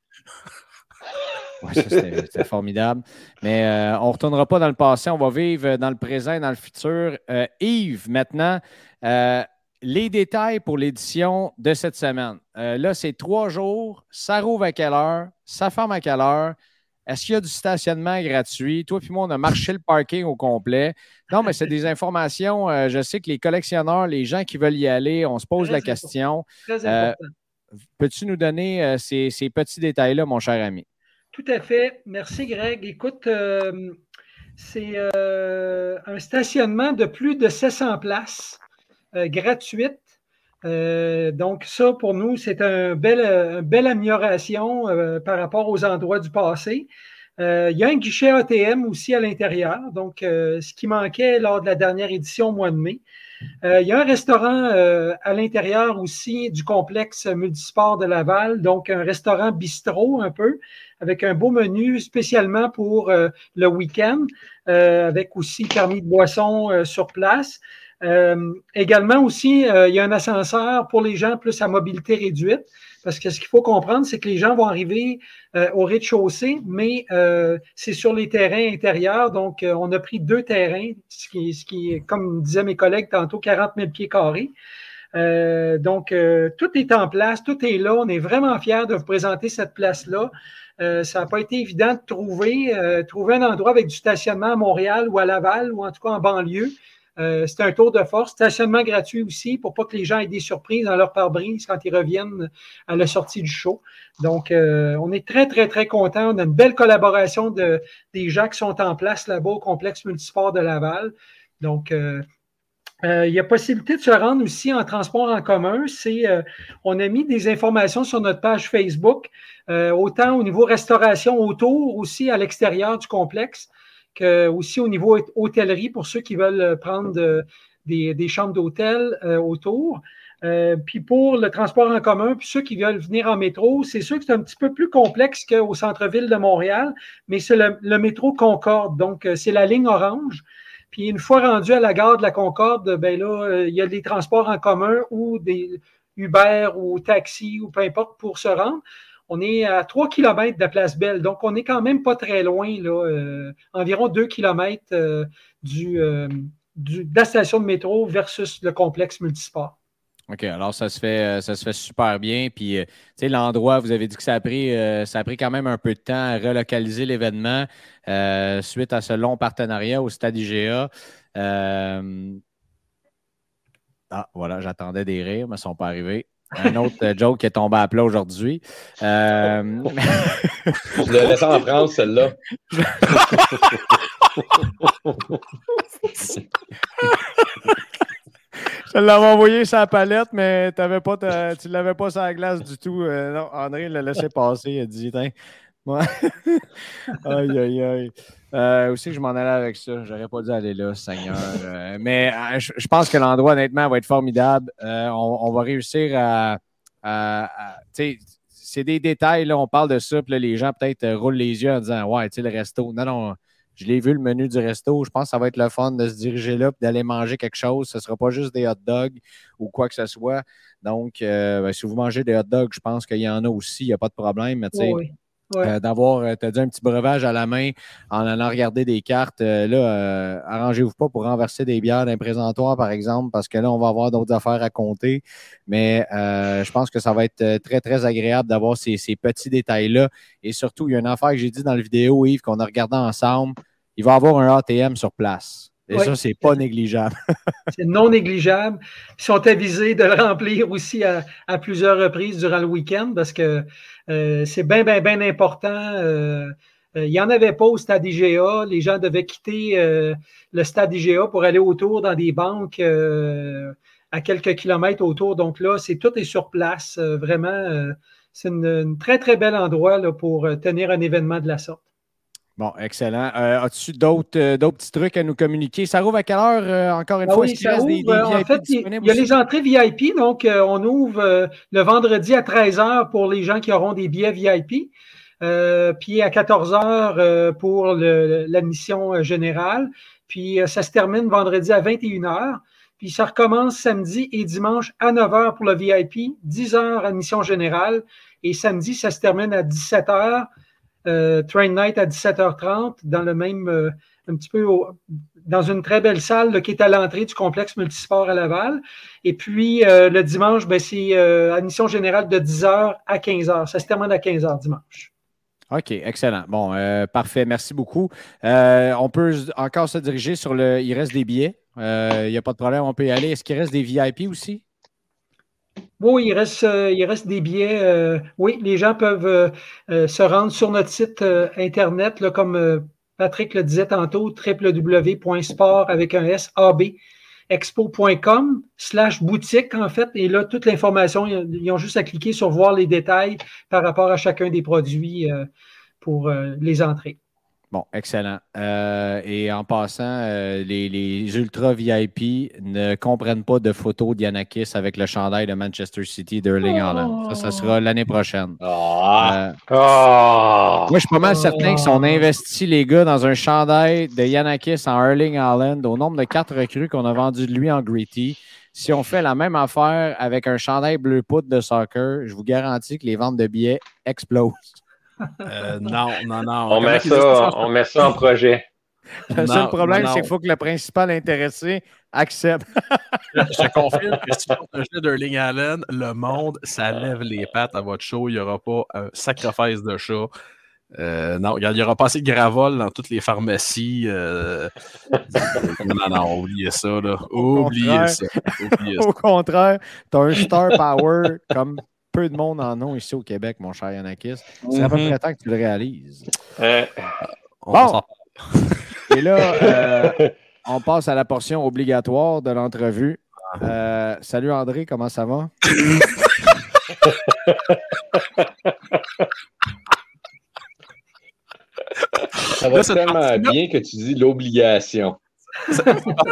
Ouais, ça, [LAUGHS] C'était formidable. Mais euh, on ne retournera pas dans le passé, on va vivre dans le présent et dans le futur. Euh, Yves, maintenant, euh, les détails pour l'édition de cette semaine. Là, c'est trois jours. Ça rouvre à quelle heure? Ça ferme à quelle heure? Est-ce qu'il y a du stationnement gratuit? Toi puis moi, on a marché le parking au complet. Non, mais c'est des informations. euh, je sais que les collectionneurs, les gens qui veulent y aller, on se pose Très la important. question. Très Euh, important. Peux-tu nous donner euh, ces, ces petits détails-là, mon cher ami? Tout à fait. Merci, Greg. Écoute, euh, c'est euh, un stationnement de plus de 700 places euh, gratuites. Donc, ça, pour nous, c'est une belle amélioration par rapport aux endroits du passé. Il y a un guichet ATM aussi à l'intérieur, donc ce qui manquait lors de la dernière édition au mois de mai. Euh, il y a un restaurant euh, à l'intérieur aussi du complexe multisport de Laval, donc un restaurant bistrot un peu, avec un beau menu spécialement pour euh, le week-end, avec aussi permis de boisson sur place. Également aussi, il y a un ascenseur pour les gens plus à mobilité réduite. Parce que ce qu'il faut comprendre, c'est que les gens vont arriver euh, au rez-de-chaussée, mais euh, c'est sur les terrains intérieurs. Donc, euh, on a pris deux terrains, ce qui, ce qui est, comme disaient mes collègues tantôt, 40 000 pieds carrés. donc, tout est en place, tout est là. On est vraiment fiers de vous présenter cette place-là. ça n'a pas été évident de trouver, trouver un endroit avec du stationnement à Montréal ou à Laval ou en tout cas en banlieue. Euh, c'est un tour de force. Stationnement gratuit aussi pour pas que les gens aient des surprises dans leur pare-brise quand ils reviennent à la sortie du show. Donc, euh, on est très, très, très contents. On a une belle collaboration de, des gens qui sont en place là-bas au complexe multisport de Laval. Donc, euh, il y a possibilité de se rendre aussi en transport en commun. C'est, on a mis des informations sur notre page Facebook, autant au niveau restauration autour, aussi à l'extérieur du complexe aussi au niveau hôtellerie pour ceux qui veulent prendre des, chambres d'hôtel euh, autour. Euh, puis pour le transport en commun, puis ceux qui veulent venir en métro, c'est sûr que c'est un petit peu plus complexe qu'au centre-ville de Montréal, mais c'est le, métro Concorde. Donc, euh, c'est la ligne orange. Puis une fois rendu à la gare de la Concorde, ben là, il y a des transports en commun ou des Uber ou taxi ou peu importe pour se rendre. On est à 3 km de la place Belle, donc on n'est quand même pas très loin, euh, environ 2 km euh, euh, du, de la station de métro versus le complexe multisport. OK, alors ça se fait, ça se fait super bien. Puis, tu sais, l'endroit, vous avez dit que ça a, pris, ça pris quand même un peu de temps à relocaliser l'événement suite à ce long partenariat au Stade IGA. ah, voilà, j'attendais des rires, mais ils ne sont pas arrivés. Un autre euh, joke qui est tombé à plat aujourd'hui. Euh... [LAUGHS] Je l'ai laissé en France, celle-là. [LAUGHS] Je l'avais envoyé sur la palette, mais avais pas tu ne l'avais pas sur la glace du tout. Euh, non, André l'a laissé passer. Il a dit Ouais. [LAUGHS] aïe, aïe, aïe. Euh, aussi, je m'en allais avec ça? J'aurais pas dû aller là, Seigneur. Euh, mais euh, je, pense que l'endroit, honnêtement, va être formidable. On, va réussir à. c'est des détails, là, on parle de ça, puis les gens peut-être roulent les yeux en disant Ouais, tu sais, le resto. Non, non, je l'ai vu le menu du resto. Je pense que ça va être le fun de se diriger là et d'aller manger quelque chose. Ce ne sera pas juste des hot dogs ou quoi que ce soit. Donc, ben, si vous mangez des hot dogs, je pense qu'il y en a aussi, il n'y a pas de problème. Mais, oui. Euh, d'avoir, euh, tu as dit un petit breuvage à la main en allant regarder des cartes. Euh, là, arrangez-vous pas pour renverser des bières d'un présentoir, par exemple, parce que là, on va avoir d'autres affaires à compter. Mais je pense que ça va être très, très agréable d'avoir ces, petits détails-là. Et surtout, il y a une affaire que j'ai dit dans la vidéo, Yves, qu'on a regardé ensemble. Il va y avoir un ATM sur place. Et ça, c'est pas négligeable. [LAUGHS] c'est non négligeable. Ils sont avisés de le remplir aussi à, plusieurs reprises durant le week-end parce que euh, c'est bien, bien, bien important. Euh, euh, il n'y en avait pas au stade IGA. Les gens devaient quitter le stade IGA pour aller autour dans des banques à quelques kilomètres autour. Donc là, c'est tout est sur place. vraiment, c'est un très, très bel endroit là, pour tenir un événement de la sorte. Bon, excellent. Euh, as-tu d'autres, euh, d'autres petits trucs à nous communiquer? Ça rouvre à quelle heure, euh, encore une ah fois? Oui, ça des, en fait, il y a les entrées VIP. Donc, on ouvre le vendredi à 13h pour les gens qui auront des billets VIP. puis à 14h pour l'admission générale. Puis ça se termine vendredi à 21h. Puis ça recommence samedi et dimanche à 9h pour le VIP, 10h admission générale. Et samedi, ça se termine à 17h. Euh, Train Night à 17h30 dans le même, euh, un petit peu dans une très belle salle qui est à l'entrée du complexe multisport à Laval. Et puis euh, le dimanche, ben, c'est admission générale de 10h à 15h. Ça se termine à 15h dimanche. OK, excellent. Bon, parfait. Merci beaucoup. on peut encore se diriger sur le. Il reste des billets. Il n'y a pas de problème, on peut y aller. Est-ce qu'il reste des VIP aussi? Oui, il reste, euh, il reste des billets. Euh, oui, les gens peuvent euh, se rendre sur notre site Internet, là, comme Patrick le disait tantôt, www.sport avec un S, expo.com slash boutique, en fait. Et là, toute l'information, ils ont juste à cliquer sur voir les détails par rapport à chacun des produits pour les entrées. Bon, excellent. Euh, et en passant, euh, les, les ultra VIP ne comprennent pas de photos d'Yanakis avec le chandail de Manchester City d'Erling Haaland. Ça, ça sera l'année prochaine. Euh, Ah! moi, je suis pas mal certain qu'ils sont investis, les gars, dans un chandail de Yanakis en Erling Haaland au nombre de quatre recrues qu'on a vendues de lui en Gritty. Si on fait la même affaire avec un chandail bleu poudre de soccer, je vous garantis que les ventes de billets explosent. Euh, non, non, non. On met, ça, on met ça en projet. Le seul problème, c'est qu'il faut que le principal intéressé accepte. Je te confirme que si on un jeu d'Erling Allen, le monde, ça lève les pattes à votre show. Il n'y aura pas un sacrifice de chat. Euh, non, regarde, il n'y aura pas assez de gravol dans toutes les pharmacies. euh. non, non, oubliez ça. Là. Oubliez contraire. ça. Oubliez ça. Au contraire, tu as un star power comme peu de monde en ont ici au Québec, mon cher Yanakis. C'est à peu Mhm. près temps que tu le réalises. Euh, On Bon. Et là, euh, [LAUGHS] on passe à la portion obligatoire de l'entrevue. Euh, salut André, comment ça va? Ça va Là, tellement bien que tu dis l'obligation.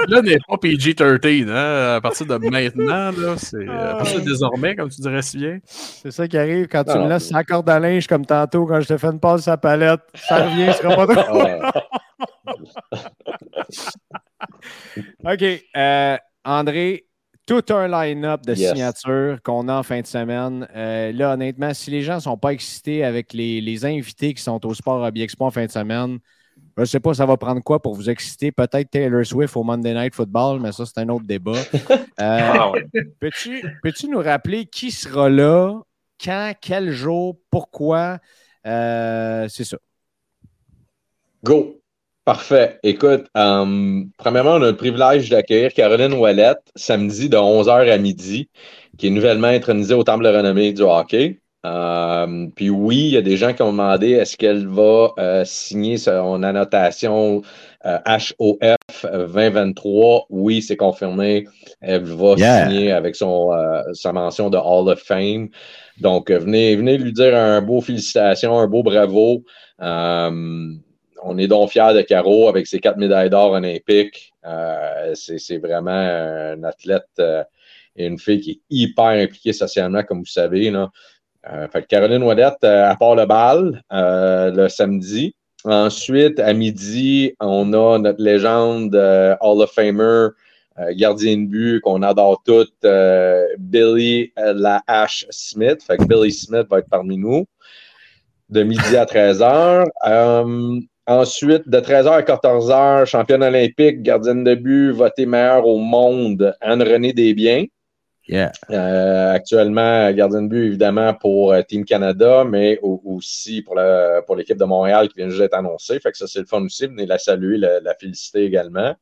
Là, n'est pas PG-13. Hein? À partir de maintenant, là, c'est à partir de désormais, comme tu dirais si bien. C'est ça qui arrive quand tu Non, me laisses sa corde à linge comme tantôt quand je te fais une passe à palette. Ça revient, ce sera pas [LAUGHS] trop. Ah, [LAUGHS] OK. euh, André, tout un line-up de Yes. signatures qu'on a en fin de semaine. Euh, là, honnêtement, si les gens ne sont pas excités avec les, les invités qui sont au Sport Hobby Expo en fin de semaine, je ne sais pas ça va prendre quoi pour vous exciter. Peut-être Taylor Swift au Monday Night Football, mais ça, c'est un autre débat. [LAUGHS] Euh, ah. Peux-tu peux-tu nous rappeler qui sera là, quand, quel jour, pourquoi? Euh, c'est ça. Go! Parfait. Écoute, euh, premièrement, on a le privilège d'accueillir Caroline Ouellette samedi de 11h à midi, qui est nouvellement intronisée au Temple de renommée du hockey. Euh, puis oui, il y a des gens qui ont demandé est-ce qu'elle va euh, signer son annotation euh, HOF 2023. Oui, c'est confirmé. Elle va Yeah. signer avec son, euh, sa mention de Hall of Fame. Donc, euh, venez, venez lui dire un beau félicitations, un beau bravo. Euh, on est donc fiers de Caro avec ses quatre médailles d'or olympiques. Euh, c'est vraiment un athlète euh, et une fille qui est hyper impliquée socialement, comme vous savez. Là. Euh, fait que Caroline Ouellette, euh, à part le bal euh, le samedi. Ensuite, à midi, on a notre légende Hall of Famer, gardien de but qu'on adore toutes, Billy La Hache Smith. Fait que Billy Smith va être parmi nous de midi à 13h. Euh, ensuite, de 13h à 14h, championne olympique, gardienne de but, votée meilleure au monde, Anne-Renée Desbiens. Yeah. Euh, actuellement, gardienne de but, évidemment, pour euh, Team Canada, mais au- aussi pour, l'équipe de Montréal qui vient juste d'être annoncée. Fait que ça, c'est le fun aussi. Venez la saluer, la, la féliciter également.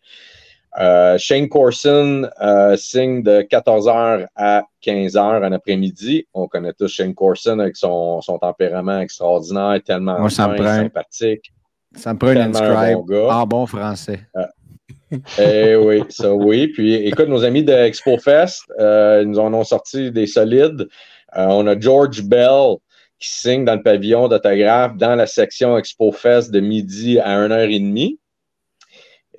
Euh, Shane Corson euh, signe de 14h à 15h en après-midi. On connaît tous Shane Corson avec son, son tempérament extraordinaire, tellement Moi, ça me fin, prend. sympathique. Ça me prend une bon gars. en bon français. [LAUGHS] Eh oui, ça oui. Puis écoute, nos amis de Expo Fest, euh, ils nous en ont sorti des solides. Euh, on a George Bell qui signe dans le pavillon d'autographe dans la section Expo Fest de midi à 1h30.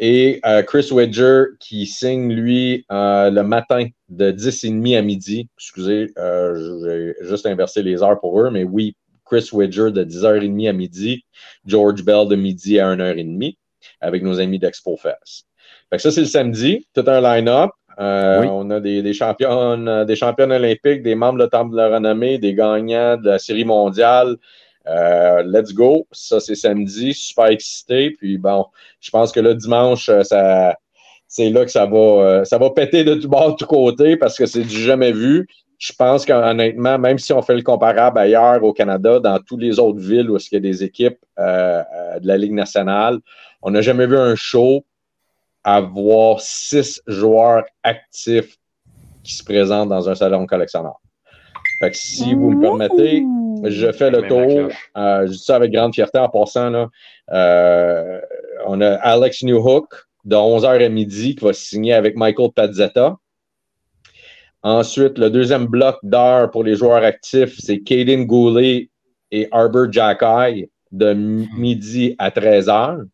Et euh, Chris Wedger qui signe, lui, le matin de 10h30 à midi. Excusez, j'ai juste inversé les heures pour eux, mais oui, Chris Wedger de 10h30 à midi, George Bell de midi à 1h30 avec nos amis d'Expo Fest. Fait que ça, c'est le samedi, tout un line-up. Euh, Oui. On a des, des championnes, euh, des championnes olympiques, des membres de Temple de la renommée, des gagnants de la série mondiale. Euh, let's go. Ça, c'est samedi. Super excité. Puis bon, je pense que là, dimanche, euh, ça, c'est là que ça va, euh, ça va péter de tout bord, de tous côtés, parce que c'est du jamais vu. Je pense qu'honnêtement, même si on fait le comparable ailleurs au Canada, dans toutes les autres villes où il y a des équipes euh, de la Ligue nationale, on n'a jamais vu un show avoir six joueurs actifs qui se présentent dans un salon collectionneur. Fait que si vous me permettez, je fais le tour. Euh, je dis ça avec grande fierté en passant. Là. Euh, on a Alex Newhook de 11h à midi qui va signer avec Michael Pazzetta. Ensuite, le deuxième bloc d'heures pour les joueurs actifs, c'est Caden Goulet et Arbor Jacky de midi à 13h.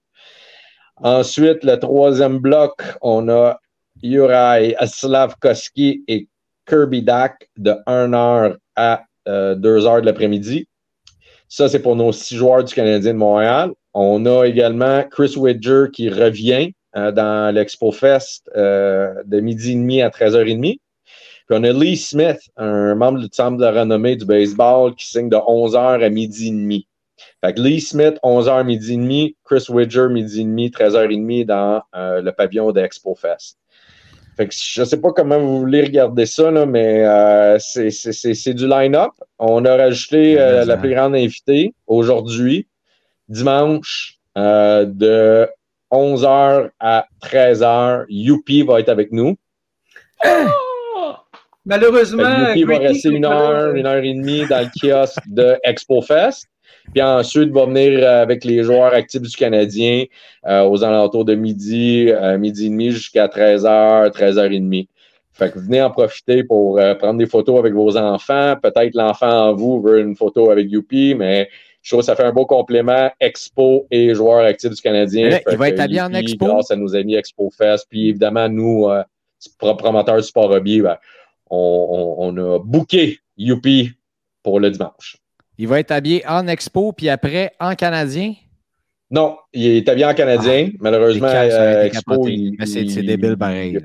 Ensuite, le troisième bloc, on a Uri Slavkovski et Kirby Dak de 1h à 2h de l'après-midi. Ça, c'est pour nos six joueurs du Canadien de Montréal. On a également Chris Widger qui revient euh, dans l'Expo Fest euh, de midi et demi à 13h30. Puis on a Lee Smith, un membre du centre de renommée du baseball, qui signe de 11h à midi et demi. Fait que Lee Smith, 11h midi et demi, Chris Widger, midi et demi, 13h30 dans euh, le pavillon d'Expo Fest. Fait que je ne sais pas comment vous voulez regarder ça, là, mais euh, c'est du line-up. On a rajouté euh, la plus grande invitée aujourd'hui, dimanche, euh, de 11h à 13h. Youpi va être avec nous. Malheureusement, Youpi va rester une heure, une heure et demie dans le kiosque de Expo Fest. Puis ensuite, va venir euh, avec les joueurs actifs du Canadien euh, aux alentours de midi, euh, midi et demi jusqu'à 13h, 13h30. Fait que venez en profiter pour prendre des photos avec vos enfants. Peut-être l'enfant en vous veut une photo avec Youpi, mais je trouve que ça fait un beau complément Expo et joueurs actifs du Canadien. il va être habillé en Expo? Grâce à nos amis Expo Fest. Puis évidemment, nous, promoteurs du sport hobby, ben, on, on, a booké Youpi pour le dimanche. Il va être habillé en expo, puis après en canadien? Non, il est habillé en canadien. Ah, Malheureusement, euh, expo. Mais c'est débile pareil.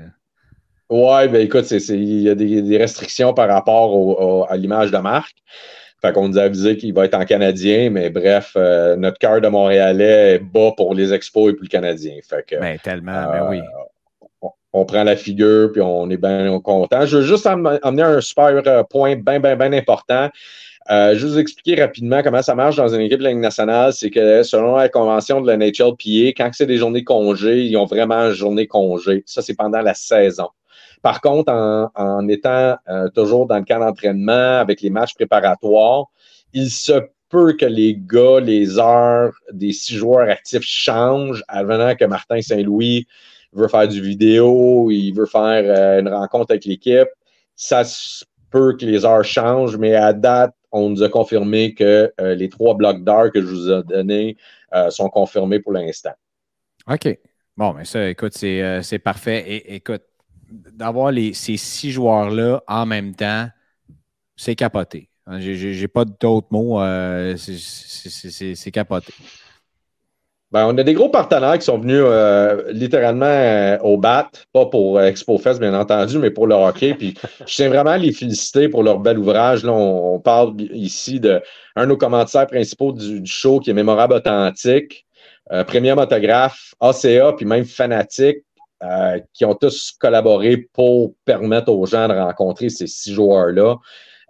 Ouais, ben écoute, il y a des, restrictions par rapport à l'image de marque. Fait qu'on nous a avisé qu'il va être en canadien, mais bref, euh, notre cœur de Montréalais est bas pour les expos et puis le canadien. Fait que, ben, tellement, ben oui. Euh, on, prend la figure, puis on est bien content. Je veux juste amener un super point bien, bien, bien important. Euh, je vais vous expliquer rapidement comment ça marche dans une équipe de Ligue nationale. C'est que selon la convention de la NHLPA, quand c'est des journées congés, ils ont vraiment une journée congé. Ça, c'est pendant la saison. Par contre, en, étant euh, toujours dans le camp d'entraînement avec les matchs préparatoires, il se peut que les gars, les heures des six joueurs actifs changent, avant que Martin Saint-Louis veut faire du vidéo, il veut faire euh, une rencontre avec l'équipe. Ça se peut que les heures changent, mais à date, on nous a confirmé que euh, les trois blocs d'heures que je vous ai donnés euh, sont confirmés pour l'instant. OK. Bon, mais ça, écoute, c'est euh, parfait. Et écoute, d'avoir ces six joueurs-là en même temps, c'est capoté. J'ai pas d'autres mots. c'est capoté. Ben, on a des gros partenaires qui sont venus euh, littéralement euh, au BAT, pas pour euh, Expo Fest, bien entendu, mais pour le hockey. Puis je tiens vraiment à les féliciter pour leur bel ouvrage. Là, on, parle ici de un de nos commentaires principaux du, show qui est Mémorable Authentique, Premium Autographe, ACA, puis même Fanatique, qui ont tous collaboré pour permettre aux gens de rencontrer ces six joueurs-là.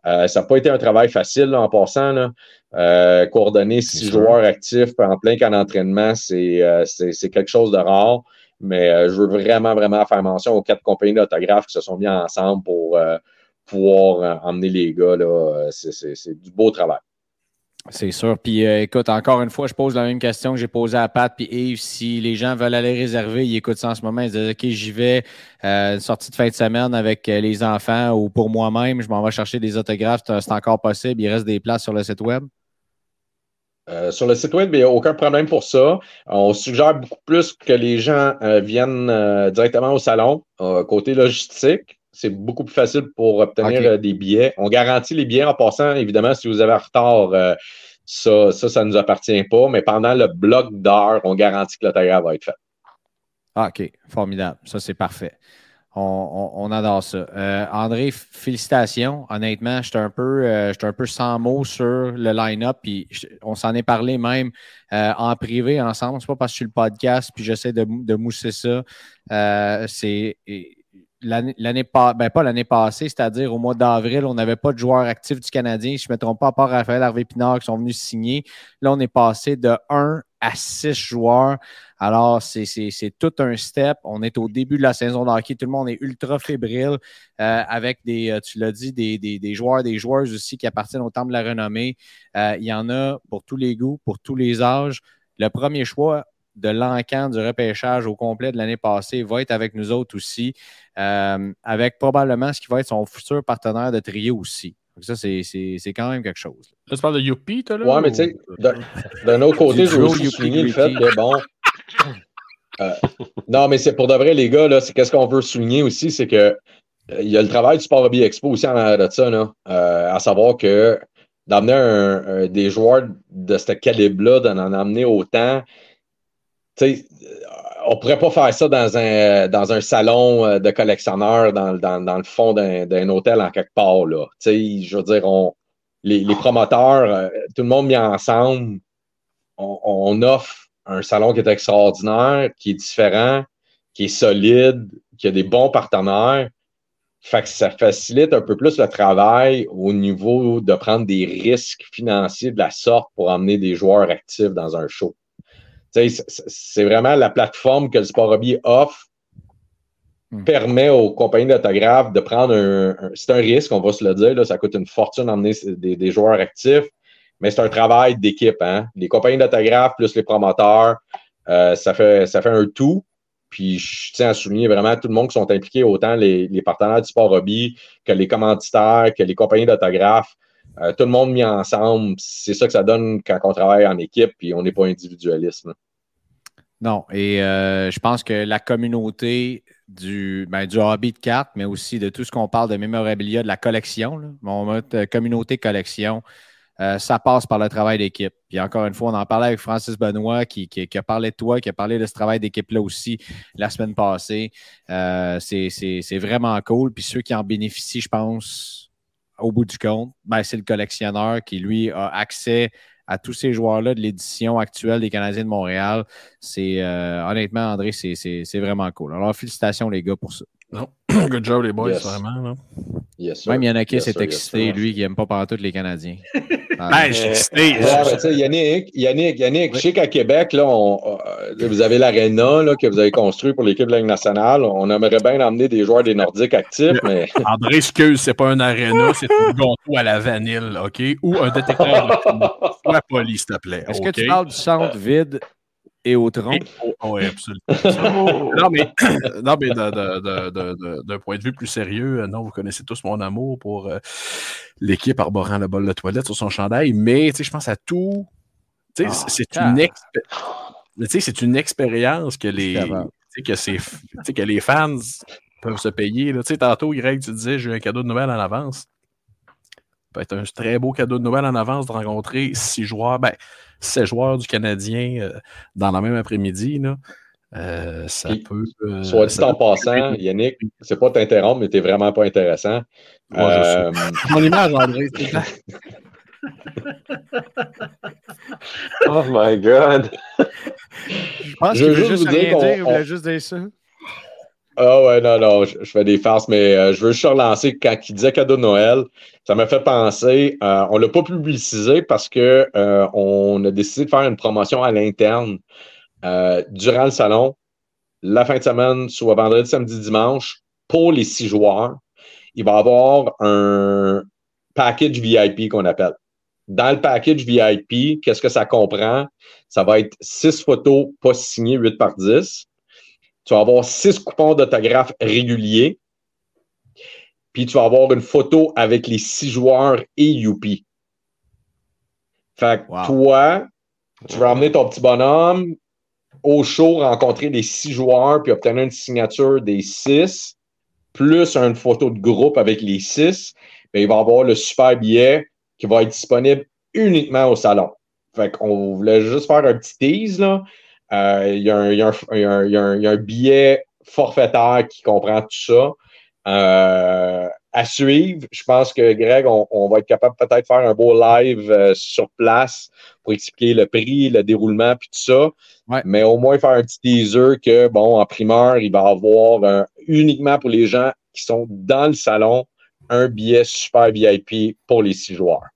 Ça n'a pas été un travail facile en passant. Là. Euh, coordonner six joueurs actifs en plein camp d'entraînement, euh, c'est quelque chose de rare. Mais euh, je veux vraiment, vraiment faire mention aux quatre compagnies d'autographes qui se sont mis ensemble pour pouvoir emmener les gars. C'est du beau travail. C'est sûr. Puis écoute, encore une fois, je pose la même question que j'ai posée à Pat puis Yves. Si les gens veulent aller réserver, ils écoutent ça en ce moment, ils disent OK, j'y vais, une sortie de fin de semaine avec les enfants ou pour moi-même, je m'en vais chercher des autographes, c'est encore possible. Il reste des places sur le site web? Euh, sur le site web, il n'y a aucun problème pour ça. On suggère beaucoup plus que les gens euh, viennent euh, directement au salon. côté logistique, c'est beaucoup plus facile pour obtenir des billets. On garantit les billets en passant, évidemment, si vous avez un retard, ça, ça, ne nous appartient pas. Mais pendant le bloc d'heure, on garantit que l'autographe va être fait. Ah, OK, formidable. Ça, c'est parfait. On, adore ça. Euh, André, félicitations. Honnêtement, j'étais un, peu, euh, un peu sans mots sur le line-up. Puis on s'en est parlé même euh, en privé ensemble. C'est pas parce que je suis le podcast puis j'essaie de, de, mousser ça. c'est l'année ben pas passée, c'est-à-dire au mois d'avril, on n'avait pas de joueurs actifs du Canadien. Je ne me trompe pas, à part Raphaël Harvey Pinard qui sont venus signer. Là, on est passé de 1 à 6 joueurs. Alors, c'est tout un step. On est au début de la saison de hockey. Tout le monde est ultra fébrile euh, avec des, euh, tu l'as dit, des, des, joueurs, des joueuses aussi qui appartiennent au temple de la renommée. Euh, il y en a pour tous les goûts, pour tous les âges. Le premier choix, de l'encan du repêchage au complet de l'année passée va être avec nous autres aussi, avec probablement ce qui va être son futur partenaire de trio aussi. Ça, c'est quand même quelque chose. Là, tu parles de Youpi, toi, là? Ouais, mais tu sais, d'un autre côté, je veux aussi souligner le fait que, bon. Euh, non, mais c'est pour de vrai, les gars, là, c'est qu'est-ce qu'on veut souligner aussi, c'est que euh, il y a le travail du Sport Hobby Expo aussi en arrière de ça, là, euh, à savoir que d'amener des joueurs de ce calibre-là, d'en amener autant, sais, on pourrait pas faire ça dans un, dans un salon de collectionneurs dans, le fond d'un hôtel en quelque part. Là. Tu sais, je veux dire, on, les, promoteurs, tout le monde mis ensemble, on, on offre un salon qui est extraordinaire, qui est différent, qui est solide, qui a des bons partenaires. Fait que ça facilite un peu plus le travail au niveau de prendre des risques financiers de la sorte pour emmener des joueurs actifs dans un show. C'est vraiment la plateforme que le Sport Hobby offre hmm. permet aux compagnies d'autographes de prendre un, c'est un risque, on va se le dire, là, ça coûte une fortune d'emmener des, des, joueurs actifs, mais c'est un travail d'équipe. Hein? Les compagnies d'autographes plus les promoteurs, euh, ça, fait, ça fait un tout. Puis je tiens à souligner vraiment tout le monde qui sont impliqués, autant les, partenaires du sport hobby que les commanditaires, que les compagnies d'autographes. Euh, tout le monde mis ensemble, c'est ça que ça donne quand on travaille en équipe, puis on n'est pas individualisme. Non, et euh, je pense que la communauté du, ben, du hobby de cartes, mais aussi de tout ce qu'on parle de mémorabilia, de la collection, là, mon communauté collection, euh, ça passe par le travail d'équipe. Puis encore une fois, on en parlait avec Francis Benoît qui, a parlé de toi, qui a parlé de ce travail d'équipe-là aussi la semaine passée. Euh, c'est vraiment cool. Puis ceux qui en bénéficient, je pense, au bout du compte, ben, c'est le collectionneur qui, lui, a accès à tous ces joueurs-là de l'édition actuelle des Canadiens de Montréal. C'est euh, honnêtement, André, c'est vraiment cool. Alors, félicitations les gars pour ça. Non. [CLEARS THROAT] Good job, les boys, vraiment. Là. Yes, Même Yannick yes, est excité, lui, qui n'aime pas partout les Canadiens. [LAUGHS] Ah, je suis excité. Yannick, Yannick, Yannick, je sais qu'à Québec, là, euh, vous avez l'aréna que vous avez construit pour l'équipe de la Ligue nationale. On aimerait bien emmener des joueurs des Nordiques actifs, mais. [LAUGHS] André, excuse, c'est pas un aréna, c'est un gâteau à la vanille, OK? Ou un détecteur de Sois poli, s'il te plaît. Est-ce que tu parles du centre vide et au tronc. oui, absolument. [LAUGHS] non, mais, [COUGHS] non, mais d'un point de vue plus sérieux, euh, non, vous connaissez tous mon amour pour euh, l'équipe arborant le bol de toilette sur son chandail, mais je pense à tout. Ah, c'est une, c'est une expérience que les, que, que les fans peuvent se payer. Là. Tantôt, Greg, tu disais j'ai un cadeau de Noël en avance. Ça peut être un très beau cadeau de Noël en avance de rencontrer six joueurs. Ben, ces joueurs du Canadien euh, dans la même après-midi. Euh, ça peut. Euh, soit dit en passant, Yannick, c'est pas t'interrompre, mais t'es vraiment pas intéressant. [LAUGHS] Mon image, André, c'est Oh my God! Je pense que je veux juste rien dire, on... juste dire ça. Ah ouais, non, non, je, fais des farces, mais euh, je veux juste relancer quand il disait cadeau de Noël. Ça m'a fait penser, euh, on ne l'a pas publicisé parce qu'on euh, a décidé de faire une promotion à l'interne durant le salon, la fin de semaine, soit vendredi, samedi, dimanche, pour les six joueurs. Il va y avoir un package VIP qu'on appelle. Dans le package VIP, qu'est-ce que ça comprend? Ça va être six photos pas signées, 8 par 10 tu vas avoir six coupons d'autographe réguliers. Puis tu vas avoir une photo avec les six joueurs et Youpi. Fait que toi, tu vas emmener ton petit bonhomme au show, rencontrer les six joueurs, puis obtenir une signature des six, plus une photo de groupe avec les six. Bien, il va avoir le super billet qui va être disponible uniquement au salon. Fait qu'on voulait juste faire un petit tease, là. Euh, il y, a un billet forfaitaire qui comprend tout ça. Euh, à suivre, je pense que Greg, on, va être capable peut-être de faire un beau live euh, sur place pour expliquer le prix, le déroulement, puis tout ça. Mais au moins faire un petit teaser que, bon, en primeur, il va avoir uniquement pour les gens qui sont dans le salon un billet super VIP pour les six joueurs.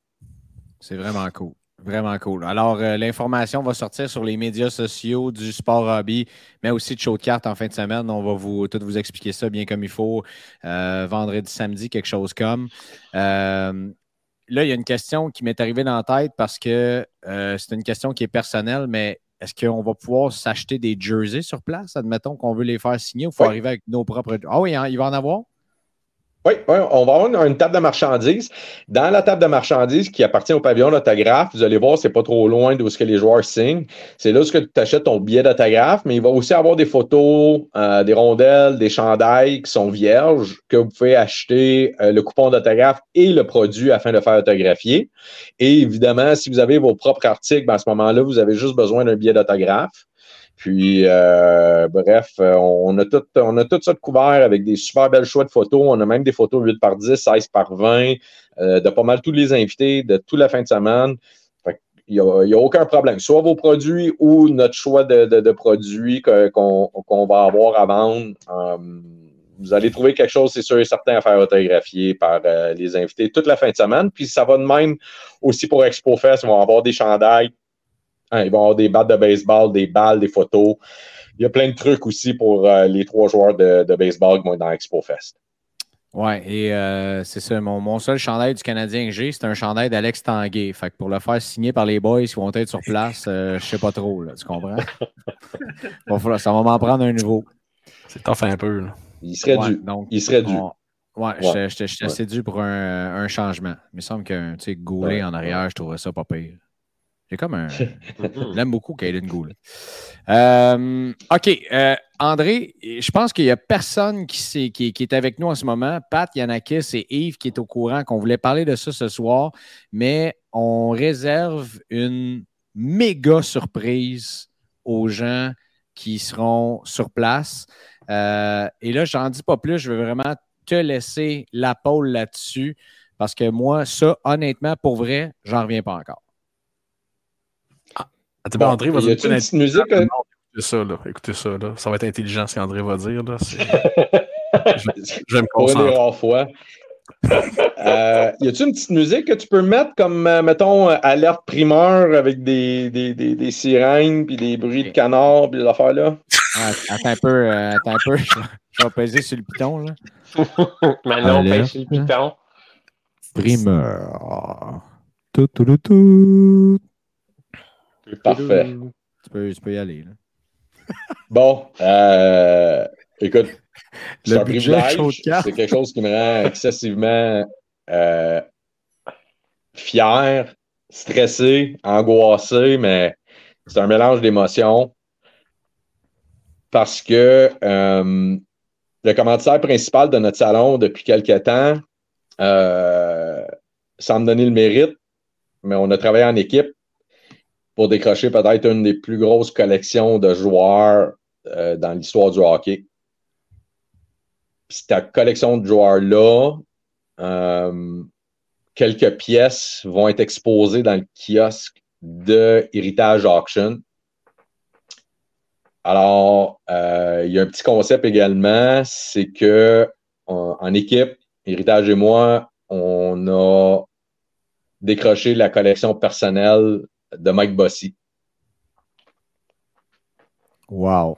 C'est vraiment cool. Vraiment cool. Alors, euh, l'information va sortir sur les médias sociaux du sport hobby, mais aussi de show de cartes en fin de semaine. On va vous tout vous expliquer ça bien comme il faut. Euh, vendredi, samedi, quelque chose comme. Euh, là, il y a une question qui m'est arrivée dans la tête parce que c'est une question qui est personnelle, mais est-ce qu'on va pouvoir s'acheter des jerseys sur place? Admettons qu'on veut les faire signer ou il faut arriver avec nos propres. Ah oui, hein, il va en avoir? Oui, on va avoir une, table de marchandises. Dans la table de marchandises qui appartient au pavillon d'autographe, vous allez voir, c'est pas trop loin d'où ce que les joueurs signent. C'est là où tu achètes ton billet d'autographe, mais il va aussi avoir des photos, euh, des rondelles, des chandails qui sont vierges que vous pouvez acheter euh, le coupon d'autographe et le produit afin de faire autographier. Et évidemment, si vous avez vos propres articles, ben, à ce moment-là, vous avez juste besoin d'un billet d'autographe. Puis, euh, bref, euh, on a, tout, on a ça de couvert avec des super belles choix de photos. On a même des photos 8 par 10, 16 par 20, euh, de pas mal tous les invités de toute la fin de semaine. Il n'y a, aucun problème. Soit vos produits ou notre choix de, produits qu'on va avoir à vendre. vous allez trouver quelque chose, c'est sûr et certain, à faire autographier par les invités toute la fin de semaine. Puis ça va de même aussi pour ExpoFest. On va avoir des chandails Hein, ils vont avoir des battes de baseball, des balles, des photos. Il y a plein de trucs aussi pour euh, les trois joueurs de, baseball qui vont être dans Expo Fest. Ouais, et euh, c'est ça. Mon, seul chandail du Canadien que j'ai, c'est un chandail d'Alex Tanguay. Fait que pour le faire signer par les boys qui vont être sur place, euh, je sais pas trop, là, tu comprends? [LAUGHS] ça va m'en prendre un nouveau. C'est tough un peu. Là. Il serait dû. Donc, il serait dû. ouais, ouais. j'étais assez dû pour un, changement. Il me semble qu'un goulet en arrière, je trouverais ça pas pire. J'ai comme un. J'aime beaucoup Kaden Gould. Euh, OK. Euh, André, je pense qu'il n'y a personne qui, qui, qui, est avec nous en ce moment. Pat, Yanakis et Yves qui est au courant qu'on voulait parler de ça ce soir, mais on réserve une méga surprise aux gens qui seront sur place. Euh, et là, j'en dis pas plus. Je veux vraiment te laisser la pôle là-dessus parce que moi, ça, honnêtement, pour vrai, j'en reviens pas encore. Attends, bon, André va dire une petite musique. Hein? Écoutez ça, là. Écoutez ça, là. Ça va être intelligent ce qu'André va dire, là. [LAUGHS] je, je vais me concentrer. Pour fois. euh, y a-tu une petite musique que tu peux mettre comme, euh, mettons, euh, alerte primeur avec des, des, des, des sirènes, puis des bruits de canard, puis des affaires-là? Ah, attends un peu, euh, attends un peu. [LAUGHS] Je vais peser sur le piton, là. [LAUGHS] Maintenant, on pèse sur le piton. Primeur. Tout, tout, tout, tout. Parfait. Tu peux, tu peux y aller. Là. [LAUGHS] bon, euh, écoute, c'est un privilège. C'est quelque chose qui me rend excessivement euh, fier, stressé, angoissé, mais c'est un mélange d'émotions. Parce que euh, le commanditaire principal de notre salon depuis quelques temps, euh, sans me donner le mérite, mais on a travaillé en équipe pour décrocher peut-être une des plus grosses collections de joueurs euh, dans l'histoire du hockey. Puis cette collection de joueurs-là, euh, quelques pièces vont être exposées dans le kiosque de Héritage Auction. Alors, euh, il y a un petit concept également, c'est que en équipe, Héritage et moi, on a décroché la collection personnelle de Mike Bossy. Wow.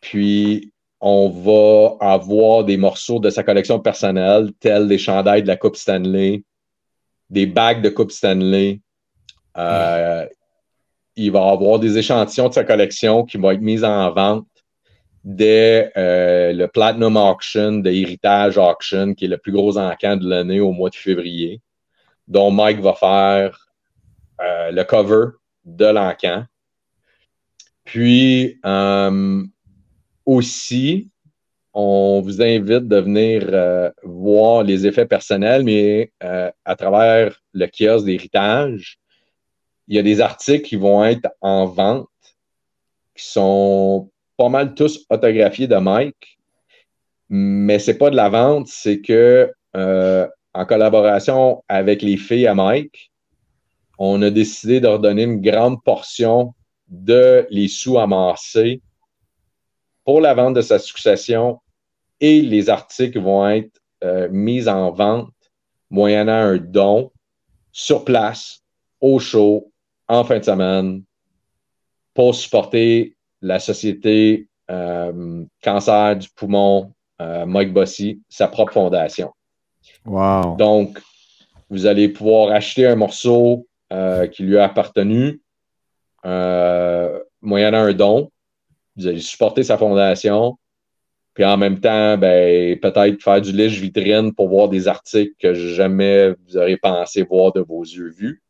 Puis, on va avoir des morceaux de sa collection personnelle, tels des chandails de la Coupe Stanley, des bagues de Coupe Stanley. Euh, il va avoir des échantillons de sa collection qui vont être mis en vente dès euh, le Platinum Auction de Heritage Auction, qui est le plus gros encamp de l'année au mois de février, dont Mike va faire euh, le cover de l'encan. Puis euh, aussi, on vous invite de venir euh, voir les effets personnels, mais à travers le kiosque d'héritage, il y a des articles qui vont être en vente, qui sont pas mal tous autographiés de Mike, mais c'est pas de la vente, c'est que en collaboration avec les filles à Mike, on a décidé de redonner une grande portion de les sous amassés pour la vente de sa succession et les articles vont être euh, mis en vente moyennant un don sur place, au show, en fin de semaine, pour supporter la société euh, Cancer du poumon euh, Mike Bossy, sa propre fondation. Wow. Donc, vous allez pouvoir acheter un morceau euh, qui lui a appartenu, euh, moyennant un don. Vous allez supporter sa fondation. Puis en même temps, ben, peut-être faire du liche vitrine pour voir des articles que jamais vous aurez pensé voir de vos yeux vus.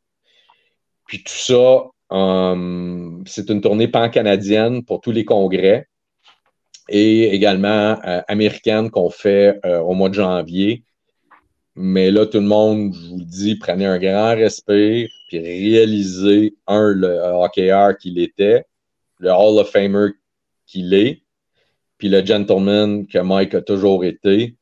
Puis tout ça, euh, c'est une tournée pan-canadienne pour tous les congrès et également américaine qu'on fait au mois de janvier. Mais là, tout le monde, je vous dis, prenez un grand respect, puis réalisez, un, le hockeyeur qu'il était, le Hall of Famer qu'il est, puis le gentleman que Mike a toujours été,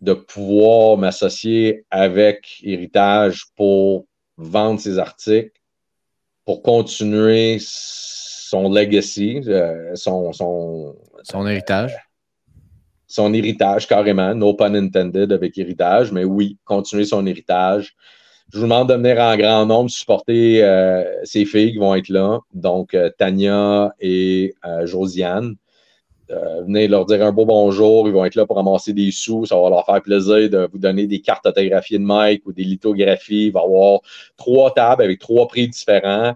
de pouvoir m'associer avec Héritage pour vendre ses articles, pour continuer son legacy, euh, son, son, son héritage. Son héritage, carrément. No pun intended avec héritage, mais oui, continuer son héritage. Je vous demande de venir en grand nombre supporter euh, ces filles qui vont être là. Donc, euh, Tania et Josiane. venez leur dire un beau bonjour. Ils vont être là pour ramasser des sous. Ça va leur faire plaisir de vous donner des cartes autographiées de Mike ou des lithographies. Il va y avoir trois tables avec trois prix différents.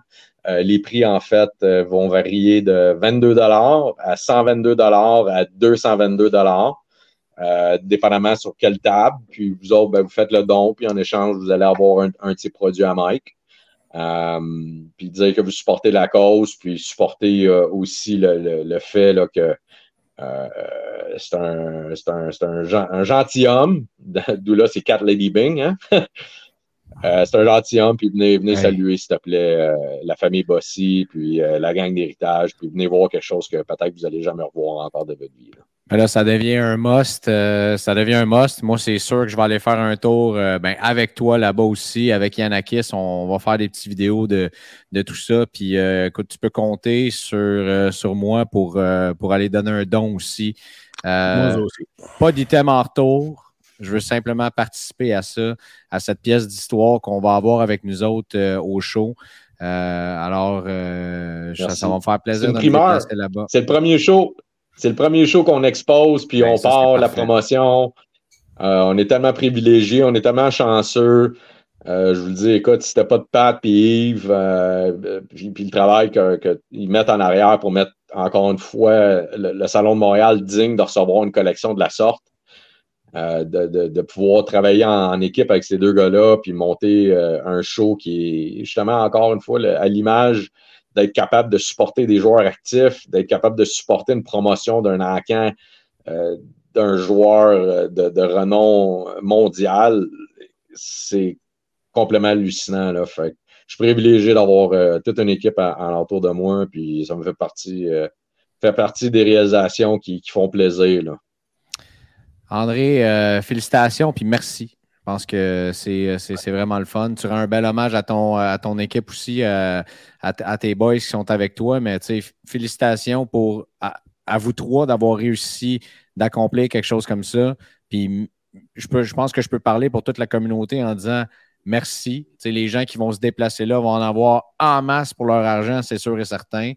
Euh, les prix, en fait, euh, vont varier de 22 à 122 à 222 euh, dépendamment sur quelle table. Puis vous autres, ben, vous faites le don, puis en échange, vous allez avoir un, un petit produit à Mike. puis dire que vous supportez la cause, puis supporter aussi le, fait là, que c'est un, un, un, gentilhomme, [LAUGHS] d'où là c'est Cat Lady Bing. Hein? [LAUGHS] Euh, c'est un gentilhomme, puis venez, venez saluer, s'il te plaît, euh, la famille Bossy, puis euh, la gang d'héritage, puis venez voir quelque chose que peut-être vous n'allez jamais revoir encore de votre vie. Là. Ben là, ça devient un must. ça devient un must. Moi, c'est sûr que je vais aller faire un tour ben, avec toi là-bas aussi, avec Yanakis. On, va faire des petites vidéos de, de tout ça. Puis, écoute, tu peux compter sur, sur moi pour, pour aller donner un don aussi. moi aussi. Pas d'item en retour. Je veux simplement participer à ça, à cette pièce d'histoire qu'on va avoir avec nous autres euh, au show. Euh, alors, euh, ça, va me faire plaisir de me là-bas. C'est le premier show. C'est le premier show qu'on expose, puis ben, on part la promotion. on est tellement privilégiés, on est tellement chanceux. je vous le dis, écoute, si t'as pas de Pat puis Yves, puis, le travail qu'ils mettent en arrière pour mettre encore une fois le, Salon de Montréal digne de recevoir une collection de la sorte, euh, de, pouvoir travailler en, équipe avec ces deux gars-là, puis monter euh, un show qui est justement, encore une fois, à l'image d'être capable de supporter des joueurs actifs, d'être capable de supporter une promotion d'un encan, euh, d'un joueur de, renom mondial, c'est complètement hallucinant. Là. Je suis privilégié d'avoir toute une équipe alentour de moi, puis ça me fait partie, fait partie des réalisations qui, qui font plaisir. Là. André, euh, félicitations puis merci. Je pense que c'est vraiment le fun. Tu rends un bel hommage à ton, à ton équipe aussi, euh, à, tes boys qui sont avec toi. Mais félicitations pour à, vous trois d'avoir réussi d'accomplir quelque chose comme ça. Puis je, peux, je pense que je peux parler pour toute la communauté en disant merci. les gens qui vont se déplacer là vont en avoir en masse pour leur argent, c'est sûr et certain.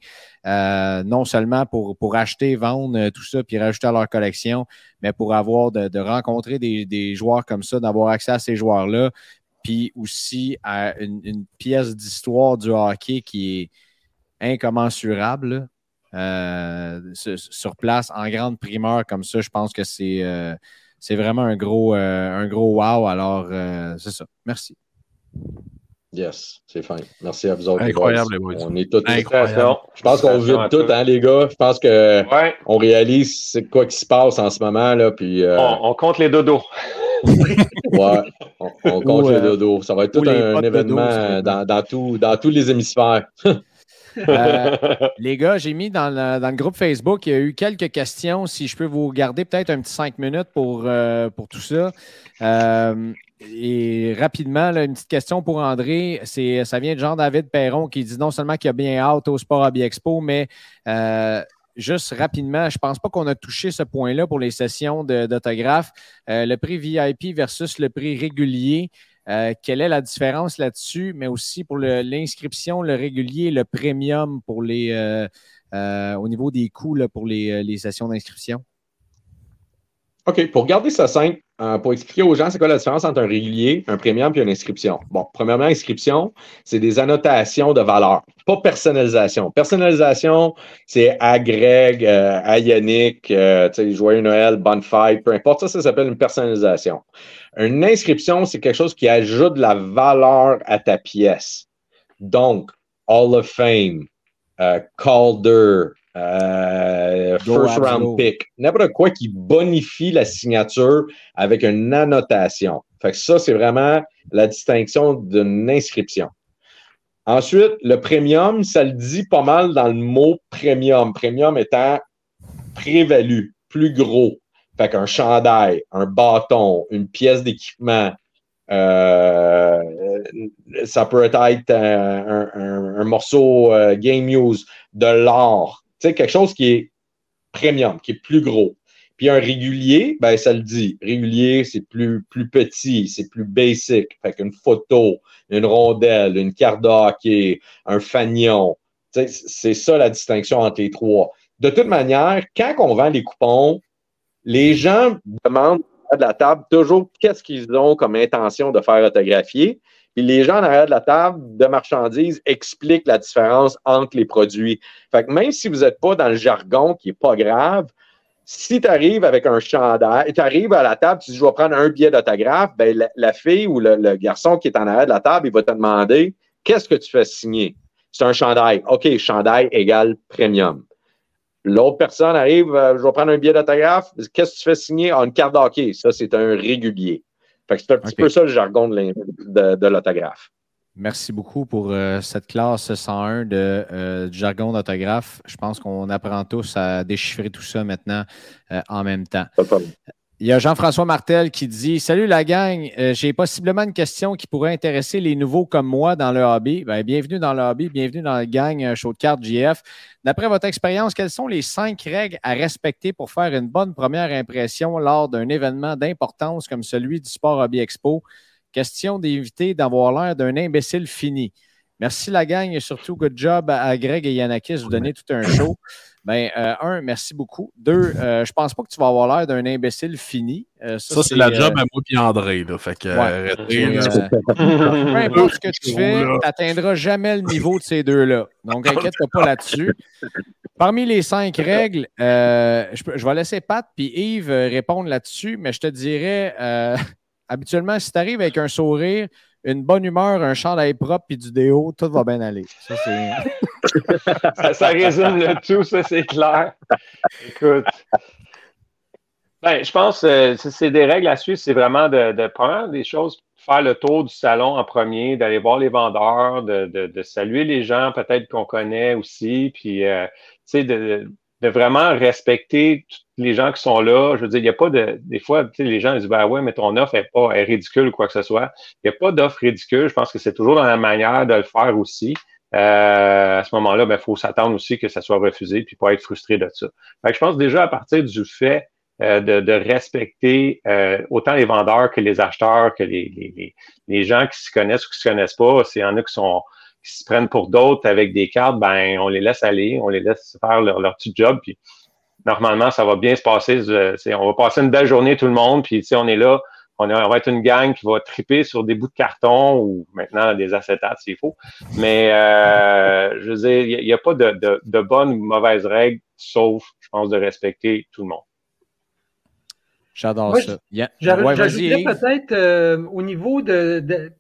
Euh, non seulement pour, acheter, vendre euh, tout ça, puis rajouter à leur collection, mais pour avoir de, rencontrer des, joueurs comme ça, d'avoir accès à ces joueurs-là, puis aussi à une, pièce d'histoire du hockey qui est incommensurable. Euh, sur place en grande primeur comme ça, je pense que c'est c'est vraiment un gros, euh, un gros wow. Alors, euh, c'est ça. Merci. Yes, c'est fin. Merci à vous autres. Incroyable, les boys. On est tous. Incroyable. Je pense qu'on vit tout, hein, les gars. Je pense qu'on réalise c'est quoi qui se passe en ce moment. Là, puis, euh, on, compte les dodos. ouais, on, compte les dodos. [LAUGHS] Ça va être tout un, événement dans, dans, tout, dans tous les hémisphères. [LAUGHS] Euh, les gars, j'ai mis dans le, groupe Facebook, il y a eu quelques questions. Si je peux vous garder peut-être un petit cinq minutes pour, euh, pour tout ça. Euh, et rapidement, une petite question pour André. Ça vient de Jean-David Perron qui dit non seulement qu'il y a bien hâte au Sport Hobby Expo, mais juste rapidement, je ne pense pas qu'on a touché ce point-là pour les sessions d'autographes. le prix VIP versus le prix régulier. Euh, quelle est la différence là-dessus, mais aussi pour l'inscription, le, régulier, le premium pour les, euh, euh, au niveau des coûts pour les, sessions d'inscription? OK, pour garder ça simple, euh, pour expliquer aux gens c'est quoi la différence entre un régulier, un premium et une inscription. Bon, premièrement, inscription, c'est des annotations de valeur, pas personnalisation. Personnalisation, c'est à Greg, euh, à Yannick, euh, joyeux Noël, bonne fête, peu importe. Ça, ça s'appelle une personnalisation. Une inscription, c'est quelque chose qui ajoute de la valeur à ta pièce. Donc, Hall of Fame, Calder, euh, first round pick, n'importe quoi qui bonifie la signature avec une annotation. Fait que ça, c'est vraiment la distinction d'une inscription. Ensuite, le premium, ça le dit pas mal dans le mot premium. Premium étant prévalu, plus gros. Fait qu'un chandail, un bâton, une pièce d'équipement, euh, ça peut être un, morceau euh, game use, de l'art, sais, quelque chose qui est premium, qui est plus gros. Puis un régulier, ben ça le dit. Régulier, c'est plus, petit, c'est plus basic. Fait qu'une photo, une rondelle, une carte de un fanion. C'est ça la distinction entre les trois. De toute manière, quand on vend les coupons, les gens demandent à la table toujours qu'est-ce qu'ils ont comme intention de faire autographier. Puis les gens en arrière de la table de marchandises expliquent la différence entre les produits. Fait que même si vous n'êtes pas dans le jargon qui n'est pas grave, si tu arrives avec un chandail, tu arrives à la table, tu dis je vais prendre un billet d'autographe, ben, la, fille ou le, garçon qui est en arrière de la table, il va te demander qu'est-ce que tu fais signer? C'est un chandail. OK, chandail égale premium. L'autre personne arrive, euh, je vais prendre un billet d'autographe. Qu'est-ce que tu fais signer? Ah, une carte d'hockey. Ça, c'est un régulier c'est un petit peu ça le jargon de, l'autographe. Merci beaucoup pour euh, cette classe 101 de euh, jargon d'autographe. Je pense qu'on apprend tous à déchiffrer tout ça maintenant euh, en même temps. Il y a Jean-François Martel qui dit Salut la gang, j'ai possiblement une question qui pourrait intéresser les nouveaux comme moi dans le hobby. Ben, bienvenue dans le hobby, bienvenue dans la gang show de cartes JF. D'après votre expérience, quelles sont les cinq règles à respecter pour faire une bonne première impression lors d'un événement d'importance comme celui du Sport Hobby Expo? Question d'éviter d'avoir l'air d'un imbécile fini. Merci la gang et surtout good job à Greg et Yanakis de vous donner tout un show. Ben, euh, un, merci beaucoup. Deux, euh, je pense pas que tu vas avoir l'air d'un imbécile fini. Euh, ça, c'est la job à moi et André. Là. Fait que, [LAUGHS] peu importe ce que tu fais, tu n'atteindras jamais le niveau de ces deux-là. Donc, inquiète-toi pas là-dessus. Parmi les cinq règles, je, je, vais laisser Pat et Yves répondre là-dessus, mais je te dirais, [LAUGHS] habituellement, si tu arrives avec un sourire, une bonne humeur, un chandail propre et du déo, tout va bien aller. [LAUGHS] Ça, résume le tout, ça, c'est clair. Écoute. Ben, je pense que euh, c'est des règles à suivre. C'est vraiment de, prendre des choses, faire le tour du salon en premier, d'aller voir les vendeurs, de, saluer les gens peut-être qu'on connaît aussi, puis euh, de, de vraiment respecter les gens qui sont là. Je veux dire, il n'y a pas de. Des fois, les gens disent Ben ouais, mais ton offre n'est pas est ridicule ou quoi que ce soit. Il n'y a pas d'offre ridicule. Je pense que c'est toujours dans la manière de le faire aussi. Euh, à ce moment-là, il ben, faut s'attendre aussi que ça soit refusé puis pas être frustré de ça. Fait je pense déjà à partir du fait euh, de, respecter euh, autant les vendeurs que les acheteurs, que les, les, les gens qui se connaissent ou qui se connaissent pas. Il y en a qui sont qui se prennent pour d'autres avec des cartes, ben on les laisse aller, on les laisse faire leur, petit job, puis normalement, ça va bien se passer. On va passer une belle journée tout le monde, puis on est là, on, on, va être une gang qui va triper sur des bouts de carton ou maintenant des acétates s'il faut. Mais euh, je veux dire, il n'y a, pas de, de, de bonnes ou mauvaises règles, sauf, je pense, de respecter tout le monde. J'adore ça. J'ajouterais peut-être euh, au niveau de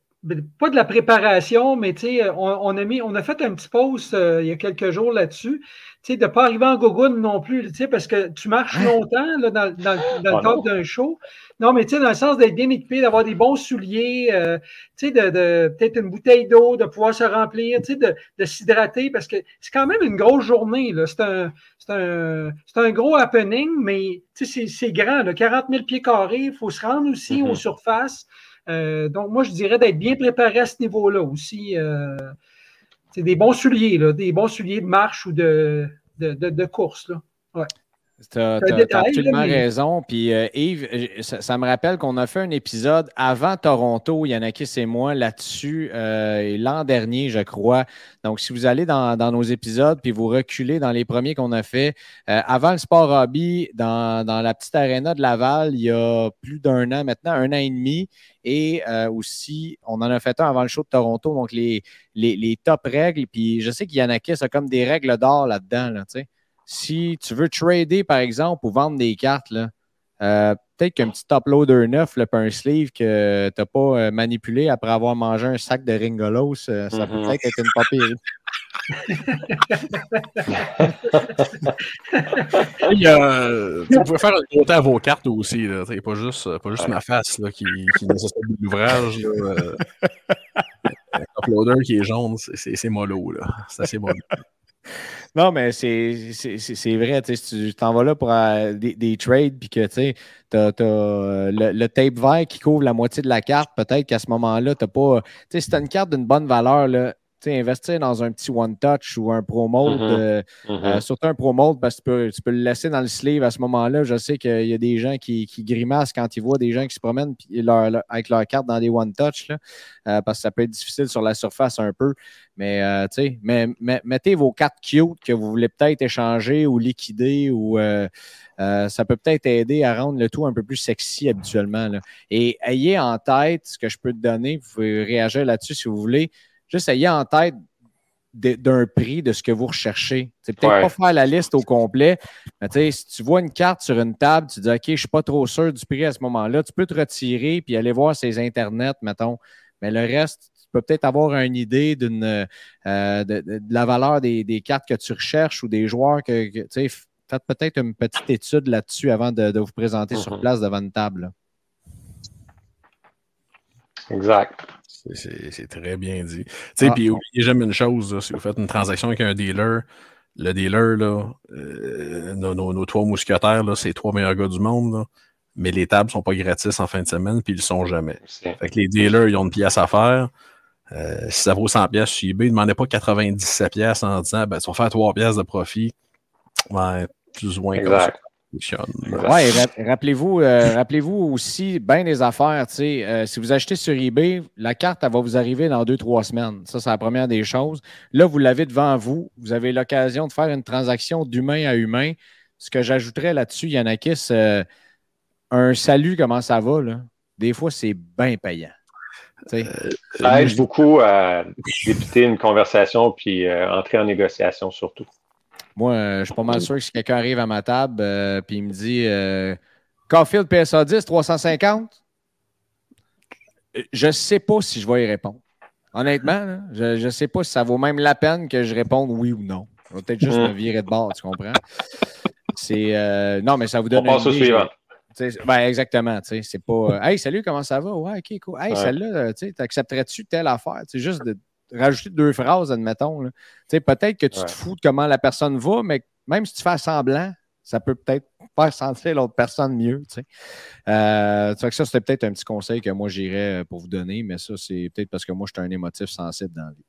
pas de la préparation, mais on, on, a mis, on a fait un petit post euh, il y a quelques jours là-dessus. De ne pas arriver en gogoune non plus, parce que tu marches hein? longtemps là, dans, dans, dans le cadre d'un show. Non, mais dans le sens d'être bien équipé, d'avoir des bons souliers, euh, de, de peut-être une bouteille d'eau, de pouvoir se remplir, de, de s'hydrater, parce que c'est quand même une grosse journée. C'est un, un, un, gros happening, mais c'est grand, là, 40 000 pieds carrés. Il faut se rendre aussi aux mm-hmm. surfaces. Euh, donc, moi, je dirais d'être bien préparé à ce niveau-là aussi. Euh, c'est des bons souliers, là, des bons souliers de marche ou de, de, de, course. Là. Tu as, absolument raison. Puis euh, Yves, ça, me rappelle qu'on a fait un épisode avant Toronto, Yannakis et moi, là-dessus, euh, l'an dernier, je crois. Donc, si vous allez dans, nos épisodes, puis vous reculez dans les premiers qu'on a fait, euh, avant le Sport Hobby, dans, la petite aréna de Laval, il y a plus d'un an maintenant, un an et demi. Et aussi, on en a fait un avant le show de Toronto, donc les, les, top règles. Puis je sais qu'Yannakis a comme des règles d'or là-dedans, là, tu sais si tu veux trader, par exemple, ou vendre des cartes, là, euh, peut-être qu'un petit top loader neuf, là, un sleeve que tu n'as pas euh, manipulé après avoir mangé un sac de Ringolos, euh, ça peut mm-hmm. peut-être être une papier. Il y a, tu pouvez faire un côté à vos cartes aussi. Là. Pas juste, pas juste ma face là, qui, qui nécessite de l'ouvrage. [LAUGHS] un top loader qui est jaune, c'est mollo. C'est assez mollo. Non, mais c'est vrai. Si tu t'en vas là pour euh, des, trades, puis que tu as, euh, le, tape vert qui couvre la moitié de la carte, peut-être qu'à ce moment-là, tu pas. Si tu as une carte d'une bonne valeur, là, investir dans un petit one-touch ou un pro mode, mm-hmm. euh, mm-hmm. surtout un pro mode, parce que tu peux, le laisser dans le sleeve à ce moment-là. Je sais qu'il y a des gens qui, qui, grimacent quand ils voient des gens qui se promènent avec leur carte dans des one-touch, parce que ça peut être difficile sur la surface un peu. Mais, euh, tu mais, mettez vos cartes cute que vous voulez peut-être échanger ou liquider ou euh, euh, ça peut peut-être aider à rendre le tout un peu plus sexy habituellement. Et ayez en tête ce que je peux te donner. Vous pouvez réagir là-dessus si vous voulez. Juste ayez en tête d'un prix de ce que vous recherchez. C'est peut-être pas faire la liste au complet, mais si tu vois une carte sur une table, tu dis OK, je ne suis pas trop sûr du prix à ce moment-là, tu peux te retirer puis aller voir ses internets, mettons. Mais le reste, peux peut-être avoir une idée d'une euh, de, la valeur des, cartes que tu recherches ou des joueurs que, tu sais, faites peut-être une petite étude là-dessus avant de, vous présenter sur mhm. place devant une table. Exact. C'est très bien dit. Tu sais, ah. puis oubliez jamais une chose, si vous faites une transaction avec un dealer, le dealer, là, euh, nos, trois mousquetaires, c'est trois meilleurs gars du monde, mais les tables ne sont pas gratis en fin de semaine, puis ils ne le sont jamais. Fait que les dealers, ils ont une pièce à faire. Euh, si ça vaut 100 pièces sur eBay, ne demandez pas 97 pièces en disant ben, tu vas faire 3 pièces de profit. Ouais, plus ou moins comme ça. Ouais, rappelez-vous, euh, rappelez-vous aussi bien des affaires. Euh, si vous achetez sur eBay, la carte elle va vous arriver dans 2-3 semaines. Ça, c'est la première des choses. Là, vous l'avez devant vous. Vous avez l'occasion de faire une transaction d'humain à humain. Ce que j'ajouterais là-dessus, Yannakis, un salut, comment ça va? Là? Des fois, c'est bien payant. Euh, ça aide beaucoup à débuter une conversation puis euh, entrer en négociation surtout. Moi, euh, je suis pas mal sûr que si quelqu'un arrive à ma table et il me dit Caulfield PSA 10, 350, je ne sais pas si je vais y répondre. Honnêtement, je ne sais pas si ça vaut même la peine que je réponde oui ou non. Je vais peut-être juste mm. me virer de bord, tu comprends? C'est non, mais ça vous donne. On passe au suivant. Ben exactement, tu sais, c'est pas euh, Hey, salut, comment ça va? Ouais, ok, cool. Hey, celle-là, tu accepterais-tu telle affaire? C'est juste de rajouter deux phrases, admettons. Peut-être que tu te fous de comment la personne va, mais même si tu fais semblant, ça peut peut-être faire sentir l'autre personne mieux. Tu sais. Euh, que ça, c'était peut-être un petit conseil que moi j'irais euh, pour vous donner, mais ça, c'est peut-être parce que moi, je suis un émotif sensible dans la vie.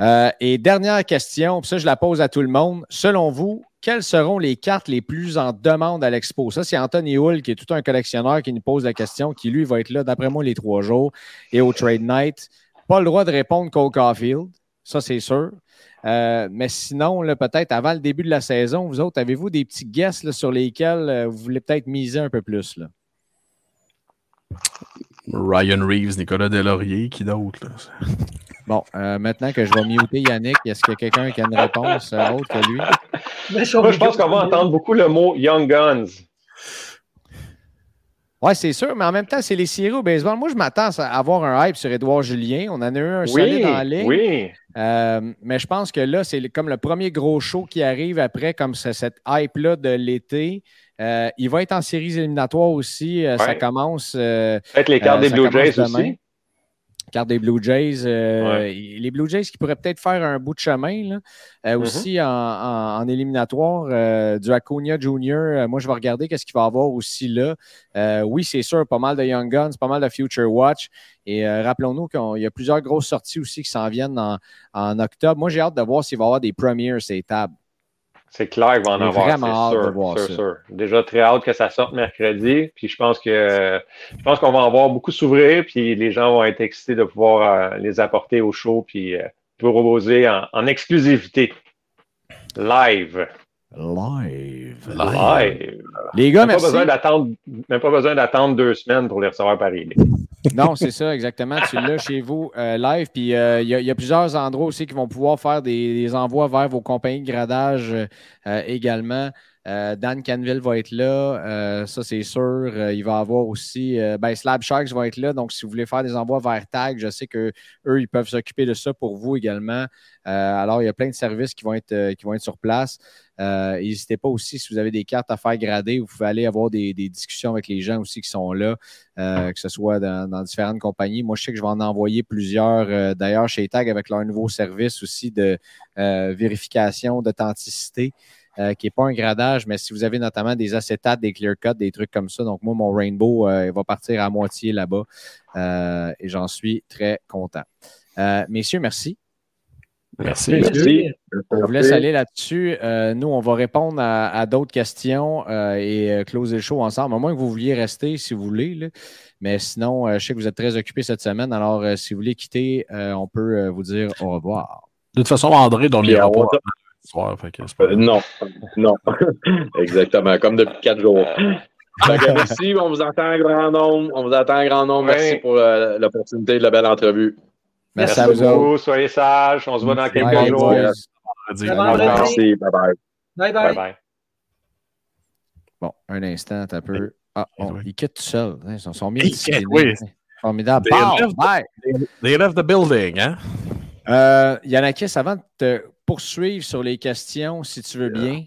Euh, et dernière question, ça, je la pose à tout le monde. Selon vous, quelles seront les cartes les plus en demande à l'expo? Ça, c'est Anthony Hull, qui est tout un collectionneur, qui nous pose la question, qui lui va être là, d'après moi, les trois jours et au Trade Night. Pas le droit de répondre Cole Caulfield, ça, c'est sûr. Euh, mais sinon, peut-être avant le début de la saison, vous autres, avez-vous des petits guesses sur lesquels euh, vous voulez peut-être miser un peu plus? Là? Ryan Reeves, Nicolas Delaurier, qui d'autre? [LAUGHS] Bon, euh, maintenant que je vais muter Yannick, est-ce qu'il y a quelqu'un qui a une réponse autre que lui? [LAUGHS] Moi, je pense qu'on va entendre beaucoup le mot Young Guns. Oui, c'est sûr, mais en même temps, c'est les séries au baseball. Moi, je m'attends à avoir un hype sur Édouard Julien. On en a eu un solide dans la ligne. Oui. Euh, mais je pense que là, c'est comme le premier gros show qui arrive après, comme cette hype-là de l'été. il va être en séries éliminatoires aussi. Ça commence. Peut-être les cartes des Blue Jays aussi carte des Blue Jays. Euh, les Blue Jays qui pourraient peut-être faire un bout de chemin. Euh, mm-hmm. Aussi en, éliminatoire, euh, du Acuna Junior, moi je vais regarder qu'est-ce qu'il va y avoir aussi là. oui, c'est sûr, pas mal de Young Guns, pas mal de Future Watch. Et rappelons-nous qu'il y a plusieurs grosses sorties aussi qui s'en viennent en, octobre. Moi, j'ai hâte de voir s'il va y avoir des premiers ces tables. C'est clair qu'il va en avoir. vraiment hâte c'est de sûr, voir sûr, ça. sûr. Déjà très hâte que ça sorte mercredi. Puis je pense que je pense qu'on va en voir beaucoup s'ouvrir. Puis les gens vont être excités de pouvoir euh, les apporter au show. Puis euh, proposer en, en exclusivité. Live. Live. Live. Les gars, Même pas, merci. besoin d'attendre, même pas besoin d'attendre deux semaines pour les recevoir par email. Non, c'est ça, exactement. Tu l'as chez vous euh, live. Puis euh, il y, a- il y a plusieurs endroits aussi qui vont pouvoir faire des, des envois vers vos compagnies de gradage euh, euh, également. Euh, Dan Canville va être là, euh, ça c'est sûr. Euh, il va avoir aussi ben, Slab Sharks va être là. Donc, si vous voulez faire des envois vers Tag, je sais qu'eux, ils peuvent s'occuper de ça pour vous également. Alors, il y a plein de services qui vont être, qui vont être sur place. N'hésitez pas aussi, si vous avez des cartes à faire grader, vous pouvez aller avoir des, discussions avec les gens aussi qui sont là, que ce soit dans, dans différentes compagnies. Moi, je sais que je vais en envoyer plusieurs, d'ailleurs, chez Tag avec leur nouveau service aussi de vérification d'authenticité. Euh, qui n'est pas un gradage, mais si vous avez notamment des acétates, des clear cuts, des trucs comme ça. Donc, moi, mon Rainbow euh, il va partir à moitié là-bas euh, et j'en suis très content. Euh, messieurs, merci. Merci. Merci. On vous laisse aller là-dessus. Euh, nous, on va répondre à, à d'autres questions euh, et closer le show ensemble, à moins que vous vouliez rester si vous voulez. là. Mais sinon, euh, je sais que vous êtes très occupés cette semaine. Alors, euh, si vous voulez quitter, euh, on peut euh, vous dire au revoir. De toute façon, André dormira Puis, soir. Fait que pas- Euh, non, non. [LAUGHS] Exactement, comme depuis quatre jours. Que merci, on vous entend en grand nombre. On vous entend en grand nombre. Ouais. Merci pour euh, l'opportunité de la belle entrevue. Merci, Merci à vous autres. Soyez sages. On se voit dans quelques Bye, jours. vendredi. Merci, bye bye. Bye Bye bye. bye. Bon, un instant, t'as peu. Ah, Oui. bon, ils quittent tout seuls. Ils sont, sont mis Ils disciplinés. quittent, oui. Formidable. They Pow! left- Bye! They left the building, hein? Euh, Yannakis, avant de te poursuivre sur les questions, si tu veux bien,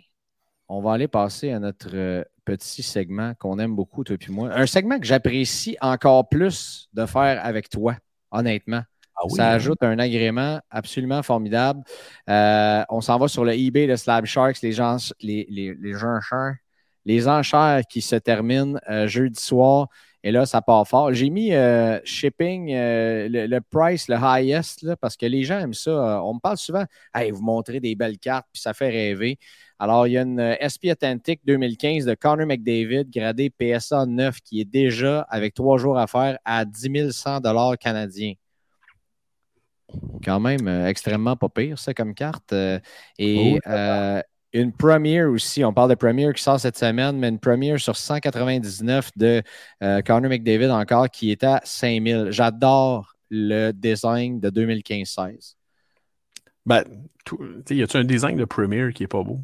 on va aller passer à notre euh, petit segment qu'on aime beaucoup, toi et moi. Un segment que j'apprécie encore plus de faire avec toi, honnêtement. Ah oui, Ça hein? ajoute un agrément absolument formidable. Euh, on s'en va sur le eBay de Slab Sharks, les gens, les, les, les enchères, les enchères qui se terminent euh, jeudi soir. Et là, ça part fort. J'ai mis euh, shipping, euh, le, le price, le highest, là, parce que les gens aiment ça. Euh, On me parle souvent, hey, vous montrez des belles cartes, puis ça fait rêver. Alors, il y a une SP Authentic 2015 de Connor McDavid, gradé PSA 9, qui est déjà, avec trois jours à faire, à 10 100 canadiens. Quand même euh, extrêmement pas pire, ça, comme carte. Et euh, une première aussi, on parle de première qui sort cette semaine, mais une première sur 199 de euh, Connor McDavid encore qui est à 5000. J'adore le design de 2015-16. Ben, tout- tu sais, y a-tu un design de Premiere qui est pas beau?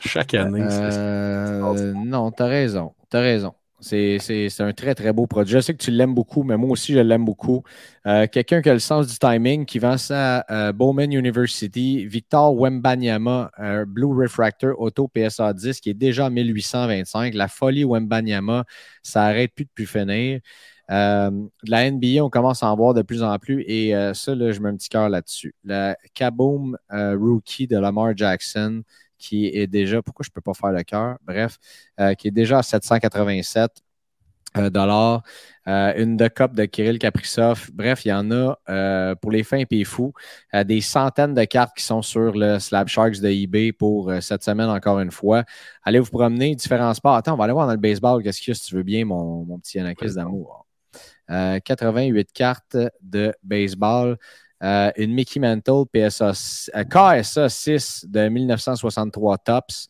Chaque année, c'est- Euh, non, t'as raison. T'as raison. C'est un très, très beau produit. Je sais que tu l'aimes beaucoup, mais moi aussi, je l'aime beaucoup. Euh, Quelqu'un qui a le sens du timing, qui vend ça à euh, Bowman University, Victor Wembanyama, Blue Refractor Auto PSA 10, qui est déjà à 1825. La folie Wembanyama, ça arrête plus de plus finir. Euh, de la NBA, on commence à en voir de plus en plus et ça, là, je mets un petit cœur là-dessus. Le Kaboom Rookie de Lamar Jackson, qui est déjà, pourquoi je ne peux pas faire le cœur? Bref, euh, qui est déjà à 787 euh, dollars. Euh, une de cop de Kirill Kaprizov. Bref, il y en a euh, pour les fins et fous. Euh, des centaines de cartes qui sont sur le Slab Sharks de eBay pour cette semaine encore une fois. Allez vous promener, différents sports. Attends, on va aller voir dans le baseball. Qu'est-ce qu'il y a si tu veux bien, mon, mon petit Yanakis d'amour? Euh, 88 cartes de baseball. Euh, une Mickey Mantle PSA, euh, KSA 6 de 1963 Tops.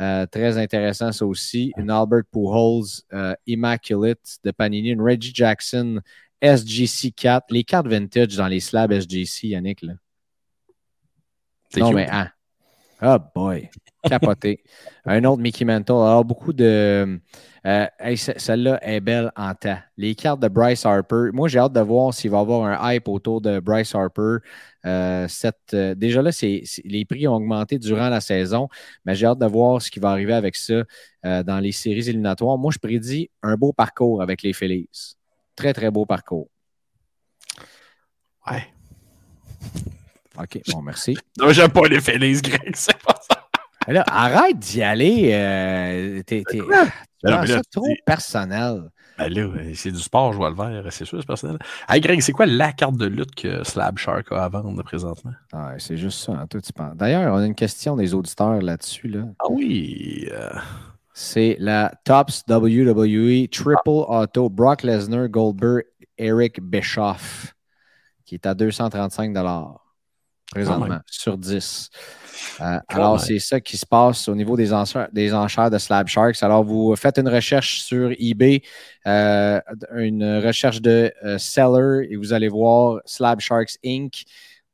Euh, très intéressant, ça aussi. Une Albert Pujols euh, Immaculate de Panini. Une Reggie Jackson SGC 4. Les cartes vintage dans les slabs SGC, Yannick. Là. c'est Non, cute. mais ah. Oh boy. Capoté. [LAUGHS] Un autre Mickey Mantle. Alors, beaucoup de. euh, hey, Celle-là est belle en temps. Les cartes de Bryce Harper. Moi, j'ai hâte de voir s'il va y avoir un hype autour de Bryce Harper. Euh, cette, euh, déjà là, les prix ont augmenté durant la saison, mais j'ai hâte de voir ce qui va arriver avec ça dans les séries éliminatoires. Moi, je prédis un beau parcours avec les Phillies. Très, très beau parcours. Ouais. OK, bon, merci. [LAUGHS] Non, j'aime pas les Phillies, Greg, c'est pas ça. Là, arrête d'y aller. euh, t'es, t'es- tu non, ça trop personnel. Ben là, c'est du sport, je vois le vert, c'est sûr, c'est personnel. Hey Greg, c'est quoi la carte de lutte que Slab Shark a à vendre présentement? Ah, c'est juste ça, hein, penses. D'ailleurs, on a une question des auditeurs là-dessus. Là. Ah oui. euh, C'est la Tops WWE Triple Auto Brock Lesnar, Goldberg, Eric Bischoff, qui est à 235 présentement, sur 10. Euh, alors, c'est ça qui se passe au niveau des enchères, des enchères de Slab Sharks. Alors, vous faites une recherche sur eBay, euh, une recherche de euh, seller, et vous allez voir Slab Sharks Inc.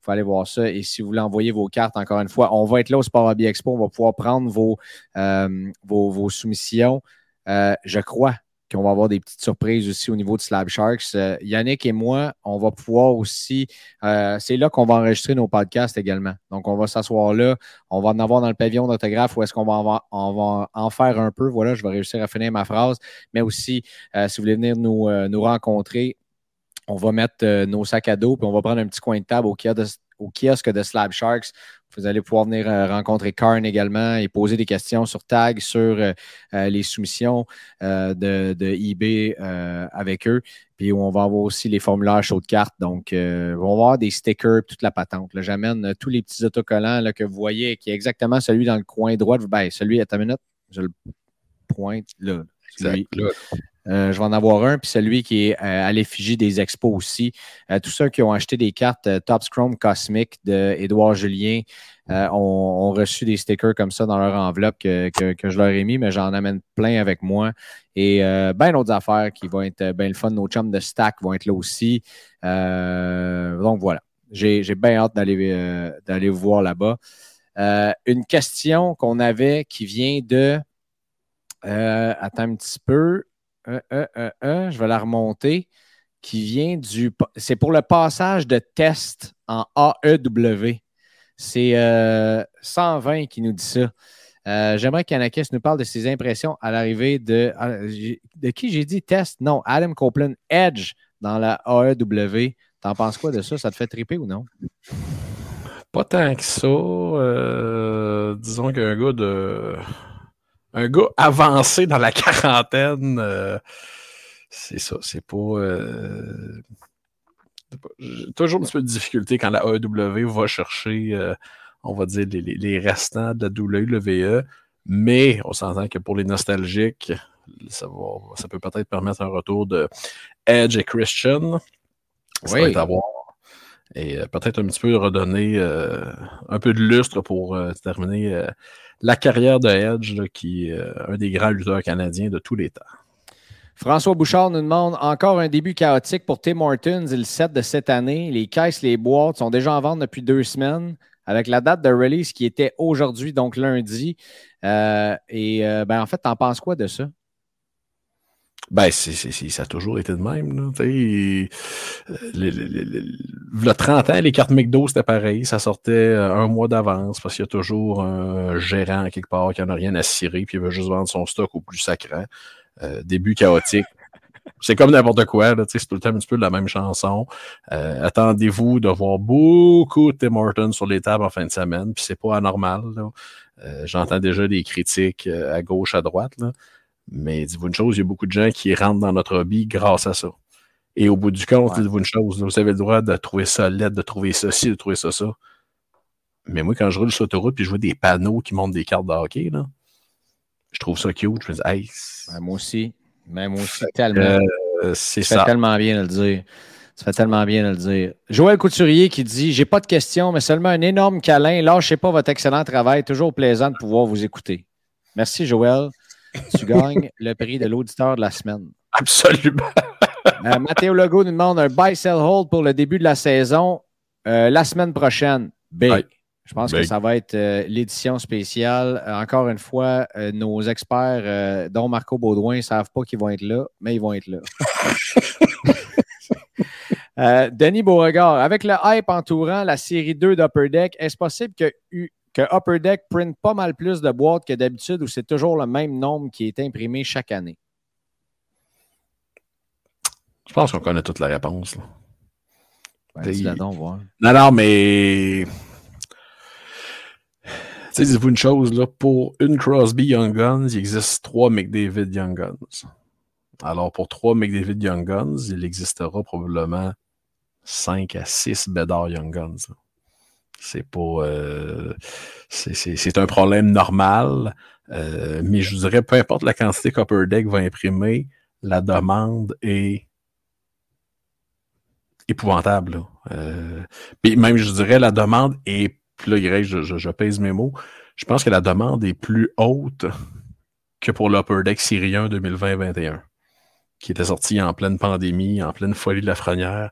Faut aller voir ça. Et si vous voulez envoyer vos cartes, encore une fois, on va être là au Sport Hobby Expo. On va pouvoir prendre vos, vos, vos soumissions. Je crois qu'on va avoir des petites surprises aussi au niveau de Slab Sharks. Euh, Yannick et moi, on va pouvoir aussi. euh, c'est là qu'on va enregistrer nos podcasts également. Donc, on va s'asseoir là. On va en avoir dans le pavillon d'autographe où est-ce qu'on va, en- faire un peu. Voilà, je vais réussir à finir ma phrase. Mais aussi, euh, si vous voulez venir nous, rencontrer, on va mettre nos sacs à dos, puis on va prendre un petit coin de table au kiosque de Slab Sharks. Vous allez pouvoir venir euh, rencontrer Karn également et poser des questions sur tag, sur euh, euh, les soumissions de, de eBay euh, avec eux. Puis on va avoir aussi les formulaires chauds de cartes. Donc, on va avoir des stickers, toute la patente. là. J'amène tous les petits autocollants là, que vous voyez, qui est exactement celui dans le coin droit. Ben, celui à ta minute, je le pointe là. Exact, là. Euh, je vais en avoir un, puis celui qui est euh, à l'effigie des expos aussi. Euh, tous ceux qui ont acheté des cartes Topps Chrome Cosmic de Édouard Julien ont, reçu des stickers comme ça dans leur enveloppe que, je leur ai mis, mais j'en amène plein avec moi. Et ben d'autres affaires qui vont être bien le fun. Nos chums de stack vont être là aussi. Donc voilà. J'ai bien hâte d'aller d'aller vous voir là-bas. Une question qu'on avait qui vient de. Attends un petit peu. Euh, euh, euh, euh, je vais la remonter. Qui vient du. C'est pour le passage de test en AEW. C'est euh, 120 qui nous dit ça. Euh, J'aimerais qu'Anakis nous parle de ses impressions à l'arrivée de. De qui j'ai dit test? Non, Adam Copeland Edge dans la AEW. T'en penses quoi de ça? Ça te fait triper ou non? Pas tant que ça. euh, disons qu'un gars de. Un gars avancé dans la [LAUGHS] quarantaine, euh, c'est ça. C'est pas. euh, pas- j'ai toujours un petit peu de difficulté quand la AEW va chercher, euh, on va dire, les, restants de la WWE. Mais on s'entend que pour les nostalgiques, ça, va, ça peut peut-être permettre un retour de Edge et Christian. Ça Oui. va être à voir. Et peut-être un petit peu redonner un peu de lustre pour terminer la carrière de Edge, qui est euh, un des grands lutteurs canadiens de tous les temps. François Bouchard nous demande encore un début chaotique pour Tim Hortons et le 7 de cette année. Les caisses, les boîtes sont déjà en vente depuis deux semaines avec la date de release qui était aujourd'hui, donc lundi. Euh, et euh, ben, en fait, t'en penses quoi de ça? Ben, c'est, c'est- c'est- ça a toujours été de même. Euh, le, le- le- le- le 30 ans, les cartes McDo, c'était pareil. Ça sortait euh, un mois d'avance parce qu'il y a toujours un gérant quelque part qui n'en a rien à cirer puis il veut juste vendre son stock au plus sacré. Euh, début chaotique. C'est comme n'importe quoi, c'est tout le temps un petit peu la même chanson. Attendez-vous de voir beaucoup de Tim Hortons sur les tables en fin de semaine, puis c'est pas anormal. J'entends déjà des critiques à gauche, à droite. Mais dis-vous une chose, il y a beaucoup de gens qui rentrent dans notre hobby grâce à ça. Et au bout du compte, Ouais. dites-vous une chose, vous avez le droit de trouver ça laid, de trouver ça ci, de trouver ça ça. Mais moi, quand je roule sur l'autoroute puis je vois des panneaux qui montrent des cartes de hockey, là, je trouve ça cute. Je me dis, hey, Ben, moi aussi. Ben, moi aussi, tellement. euh, c'est ça. tellement bien de le dire. Tu fais tellement bien de le dire. Joël Couturier qui dit J'ai pas de questions, mais seulement un énorme câlin. Lâchez pas votre excellent travail. Toujours plaisant de pouvoir vous écouter. Merci, Joël. Tu gagnes le prix de l'auditeur de la semaine. Absolument. Euh, Mathéo Legault nous demande un buy sell hold pour le début de la saison euh, la semaine prochaine. Big. Je pense Big. que ça va être euh, l'édition spéciale. Encore une fois, euh, nos experts, dont Marco Baudouin, ne savent pas qu'ils vont être là, mais ils vont être là. [LAUGHS] Denis Beauregard, avec le hype entourant la série 2 d'Upper Deck, est-ce possible que, U- que Upper Deck prenne pas mal plus de boîtes que d'habitude ou c'est toujours le même nombre qui est imprimé chaque année? Je pense qu'on connaît toute la réponse. là. Ben, donc. Non, non, mais. Tu sais, dites-vous une chose, là, pour une Crosby Young Guns, il existe trois McDavid Young Guns. Alors, pour trois McDavid Young Guns, il existera probablement 5 à 6 Bedard Young Guns. C'est pas. Euh, c'est un problème normal, euh, mais je dirais, peu importe la quantité qu'Upper Deck va imprimer, la demande est épouvantable. Euh, même, je dirais, la demande est. Là, je, je, je, pèse mes mots. Je pense que la demande est plus haute que pour l'Upper Deck Syrien 2020-21, qui était sorti en pleine pandémie, en pleine folie de la frenière.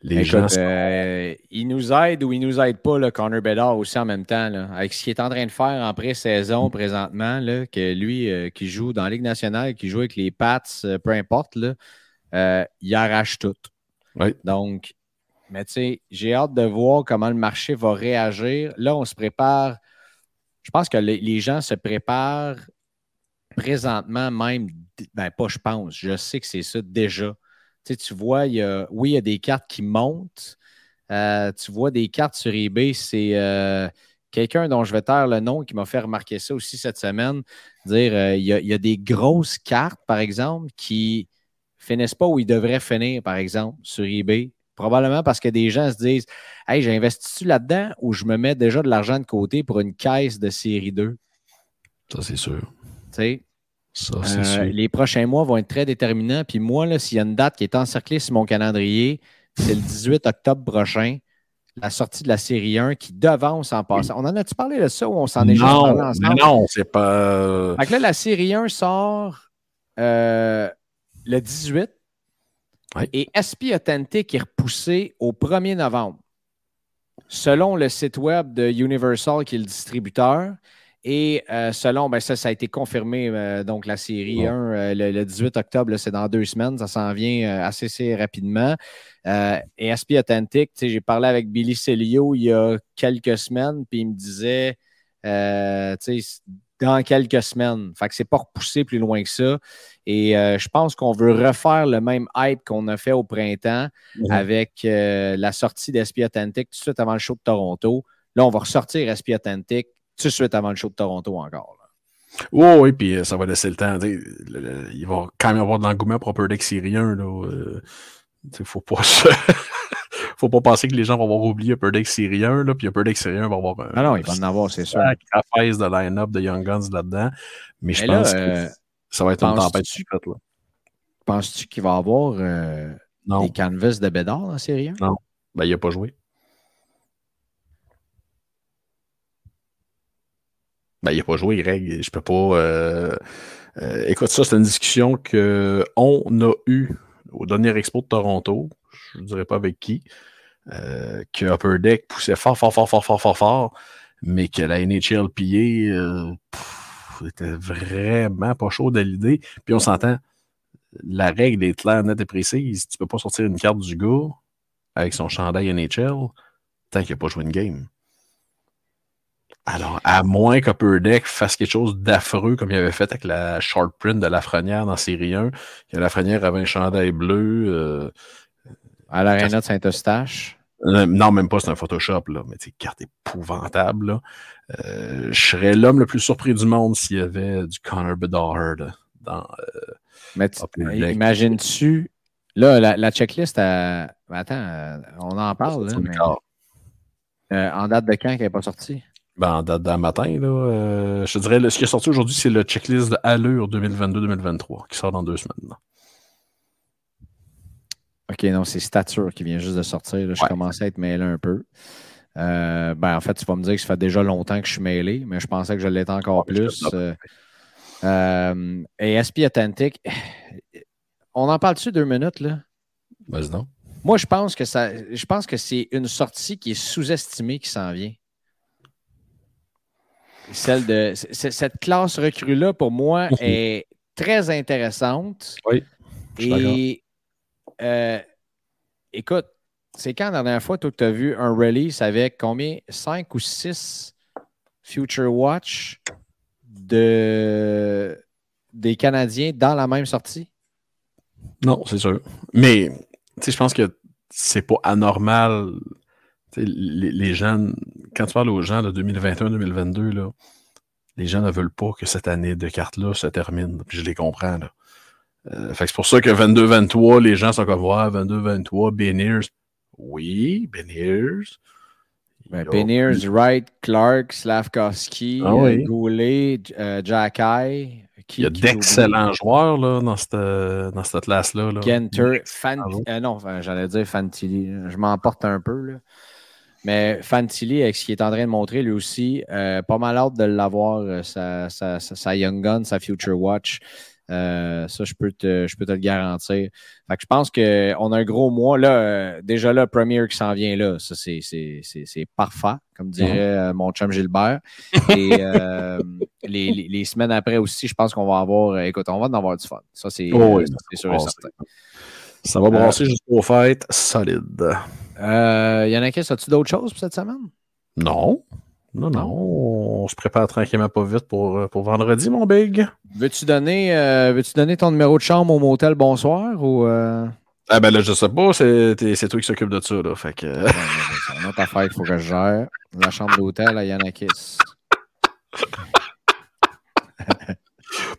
Les gens euh, il nous aide ou il nous aide pas, le Connor Bedard aussi en même temps, là, avec ce qu'il est en train de faire en pré-saison présentement, là, que lui euh, qui joue dans la Ligue nationale, qui joue avec les Pats, euh, peu importe, là, il arrache tout. Donc, mais tu sais, j'ai hâte de voir comment le marché va réagir. Là, on se prépare. Je pense que les gens se préparent présentement même, ben pas je pense, je sais que c'est ça déjà. Tu, vois, il y a, oui, il y a des cartes qui montent. Euh, tu vois des cartes sur eBay, c'est euh, quelqu'un dont je vais taire le nom qui m'a fait remarquer ça aussi cette semaine. Dire, euh, il, y a, des grosses cartes, par exemple, qui finissent pas où ils devraient finir, par exemple, sur eBay. Probablement parce que des gens se disent Hey, j'ai investi là-dedans ou je me mets déjà de l'argent de côté pour une caisse de série 2. Ça, c'est sûr. Tu sais, les prochains mois vont être très déterminants. Puis moi, s'il y a une date qui est encerclée sur mon calendrier, c'est le 18 octobre prochain, la sortie de la série 1 qui devance en passant. On en a-tu parlé de ça ou on s'en est juste parlé ensemble? Non, c'est pas. Fait là, la série 1 sort euh, le 18 et SP Authentic est repoussé au 1er novembre. Selon le site web de Universal, qui est le distributeur, et euh, selon, ben ça, ça a été confirmé, euh, donc la série 1, euh, le, 18 octobre, c'est dans deux semaines, ça s'en vient assez, assez, rapidement. et SP Authentic, j'ai parlé avec Billy Celio il y a quelques semaines, puis il me disait, dans quelques semaines. Fait que c'est pas repoussé plus loin que ça. Et je pense qu'on veut refaire le même hype qu'on a fait au printemps mhm. avec la sortie d'SP Authentic tout de suite avant le show de Toronto. Là, on va ressortir SP Authentic tout de suite avant le show de Toronto encore. Oui, oui, puis euh, ça va laisser le temps. il va quand même avoir de l'engouement pour Upper Deck syrien. Il ne faut pas [LAUGHS] faut pas penser que les gens vont avoir oublié Upper Deck syrien, là, puis Upper Deck syrien va avoir un. Ah non, il va en avoir, c'est sûr. phase de line-up de Young Guns là-dedans. Mais je pense que euh, ça va être une tempête là. Penses-tu qu'il va avoir euh, des canvas de Bédard en série Non. Ben, il n'a pas joué. Ben, il n'a pas joué, Greg. Je peux pas. Euh, euh, écoute, ça, c'est une discussion qu'on a eue au dernier expo de Toronto. Je ne dirais pas avec qui. Euh, que Upper Deck poussait fort, fort, fort, fort, fort, fort, fort, mais que la NHL euh, était vraiment pas chaud de l'idée. Puis on s'entend, la règle est claire, nette et précise. Tu peux pas sortir une carte du gars avec son chandail NHL tant qu'il n'a pas joué une game. Alors, à moins qu'Upper Deck fasse quelque chose d'affreux, comme il avait fait avec la short print de Lafrenière dans série 1, que Lafrenière avait un chandail bleu. Euh, à l'aréna de Saint-Eustache? Euh, non, même pas, c'est un Photoshop, là. Mais c'est carte épouvantable, là. Euh, je serais l'homme le plus surpris du monde s'il y avait du Connor Bedard dans. mais imagines-tu? Là, la, checklist, attends, on en parle, là, en date de quand qu'elle n'est pas sortie? Ben, d'un matin, là, euh, je te dirais, ce qui est sorti aujourd'hui, c'est le checklist de Allure 2022-2023, qui sort dans deux semaines. OK, non, c'est Stature qui vient juste de sortir. Je commençais à être mêlé un peu. Euh, ben, en fait, tu vas me dire que ça fait déjà longtemps que je suis mêlé, mais je pensais que je l'étais encore plus. Euh, et SP Authentic, on en parle dessus deux minutes, là? Vas-y non. Moi, je pense que ça, je pense que c'est une sortie qui est sous-estimée qui s'en vient. Celle de cette classe recrue-là, pour moi, [LAUGHS] est très intéressante. Oui. Et euh, écoute, c'est quand la dernière fois que tu as vu un release avec combien? 5 ou 6 Future Watch de, des Canadiens dans la même sortie? Non, c'est sûr. Mais je pense que c'est pas anormal les, gens, quand tu parles aux gens de 2021-2022, les gens ne veulent pas que cette année de cartes-là se termine. Puis je les comprends. Euh, fait c'est pour ça que 22-23, les gens sont comme voir 22-23, Beniers. Oui, Beniers. Ben, Beniers, Wright, Clark, Slavkovski, Ah oui. euh, Goulet, euh, Jacky. Il y a d'excellents joueurs là, dans cette, dans cette classe-là. Là. Genter, Fan... Bravo. euh, non, j'allais dire Fantilli. Je m'emporte un peu. Là. Mais Fantilli, avec ce qu'il est en train de montrer, lui aussi, euh, pas mal hâte de l'avoir, euh, sa, sa, sa, sa Young Gun, sa Future Watch. Euh, ça, je peux, te, je peux te le garantir. Fait que je pense qu'on a un gros mois. Là, déjà là, Premier qui s'en vient là, ça, c'est, c'est, c'est, c'est parfait, comme dirait mon chum Gilbert. Et [LAUGHS] les, les, les semaines après aussi, je pense qu'on va avoir. écoute, on va en avoir du fun. Ça, c'est, Oh oui. sûr et certain. Ça va brasser jusqu'aux fêtes, solide. Euh, Yannick, as-tu d'autres choses pour cette semaine? Non. Non, non. On se prépare tranquillement pas vite pour, euh, pour vendredi, mon big. Veux-tu donner, euh, donner ton numéro de chambre au motel Bonsoir ou. Euh... Ah ben là, je sais pas, c'est toi qui s'occupe de ça, là. Fait que. c'est une autre affaire qu'il faut que je gère. La chambre d'hôtel à Yannakis.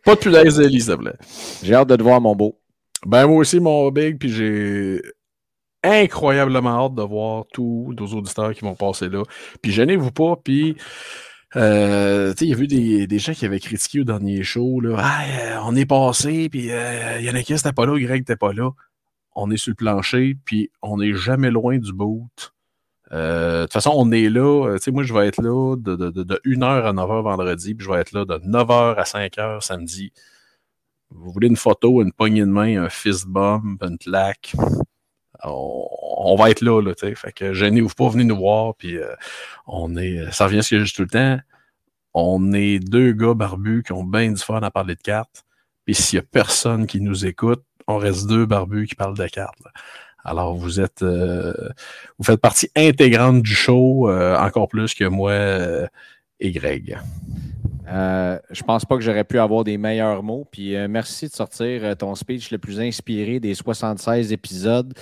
pas de punaise, Ellie, s'il te plaît. J'ai hâte de te voir, mon beau. Ben moi aussi, mon big, puis j'ai incroyablement hâte de voir tous nos auditeurs qui vont passer là. Puis gênez-vous pas, puis euh, il y a eu des, des gens qui avaient critiqué au dernier show, là, euh, on est passé, puis euh, Yannick n'était pas là, Greg n'était pas là. On est sur le plancher, puis on n'est jamais loin du boot. Euh, de toute façon, on est là. sais, moi, je vais être là de, de, de, de 1h à 9h vendredi, puis je vais être là de 9h à 5h samedi. Vous voulez une photo, une poignée de main, un fist bump, une claque. On, on va être là, là, tu sais. Fait que gênez-vous pas, venez nous voir, puis euh, on est. Ça revient à ce que je dis tout le temps. On est deux gars barbus qui ont bien du fun à parler de cartes. Puis s'il y a personne qui nous écoute, on reste deux barbus qui parlent de cartes. Alors vous êtes euh, vous faites partie intégrante du show, euh, encore plus que moi euh, et Greg. Euh, je pense pas que j'aurais pu avoir des meilleurs mots. Puis euh, merci de sortir euh, ton speech le plus inspiré des 76 épisodes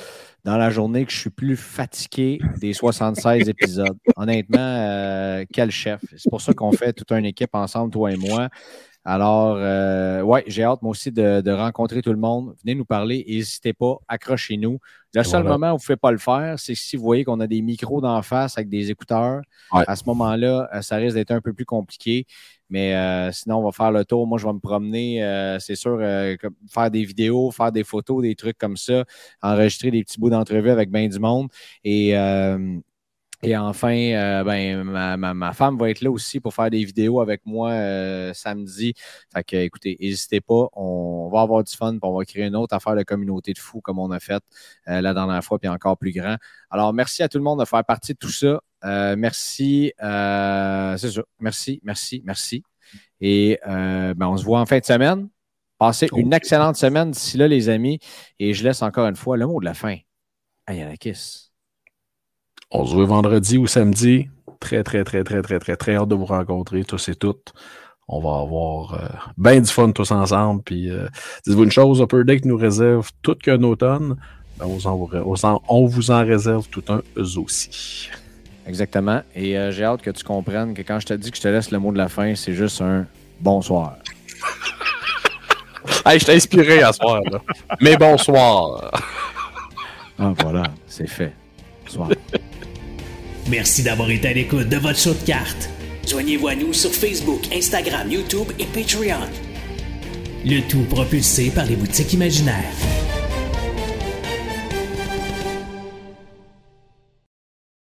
dans la journée que je suis plus fatigué des 76 [LAUGHS] épisodes. Honnêtement, euh, quel chef. C'est pour ça qu'on fait toute une équipe ensemble, toi et moi. Alors, euh, ouais, j'ai hâte moi aussi de, de rencontrer tout le monde. Venez nous parler, n'hésitez pas, accrochez-nous. Le seul Voilà. moment où vous ne pouvez pas le faire, c'est si vous voyez qu'on a des micros d'en face avec des écouteurs. Ouais. À ce moment-là, ça risque d'être un peu plus compliqué. Mais euh, sinon, on va faire le tour. Moi, je vais me promener, euh, c'est sûr, euh, faire des vidéos, faire des photos, des trucs comme ça, enregistrer des petits bouts d'entrevue avec bien du monde. Et, et enfin, ben, ma, ma- femme va être là aussi pour faire des vidéos avec moi samedi. Fait que, écoutez, n'hésitez pas. On va avoir du fun, puis on va créer une autre affaire de communauté de fous comme on a fait euh, la dernière fois, puis encore plus grand. Alors, merci à tout le monde de faire partie de tout ça. Euh, merci. euh, c'est ça. Merci, merci, merci. Et euh, ben, on se voit en fin de semaine. Passez une excellente semaine d'ici là, les amis. Et je laisse encore une fois le mot de la fin à Yanakis. On se voit vendredi ou samedi. Très, très, très, très, très, très, très hâte de vous rencontrer, tous et toutes. On va avoir euh, bien du fun tous ensemble. Puis, euh, dites-vous une chose, Upper Deck nous réserve tout qu'un automne. Ben, on, on en- on vous en réserve tout un eux aussi. Exactement. Et euh, j'ai hâte que tu comprennes que quand je te dis que je te laisse le mot de la fin, c'est juste un bonsoir. Hey, je t'ai inspiré à ce soir. Là. Mais bonsoir. Ah, voilà, c'est fait. Bonsoir. Merci d'avoir été à l'écoute de votre show de cartes. Joignez-vous à nous sur Facebook, Instagram, YouTube et Patreon. Le tout propulsé par les boutiques imaginaires.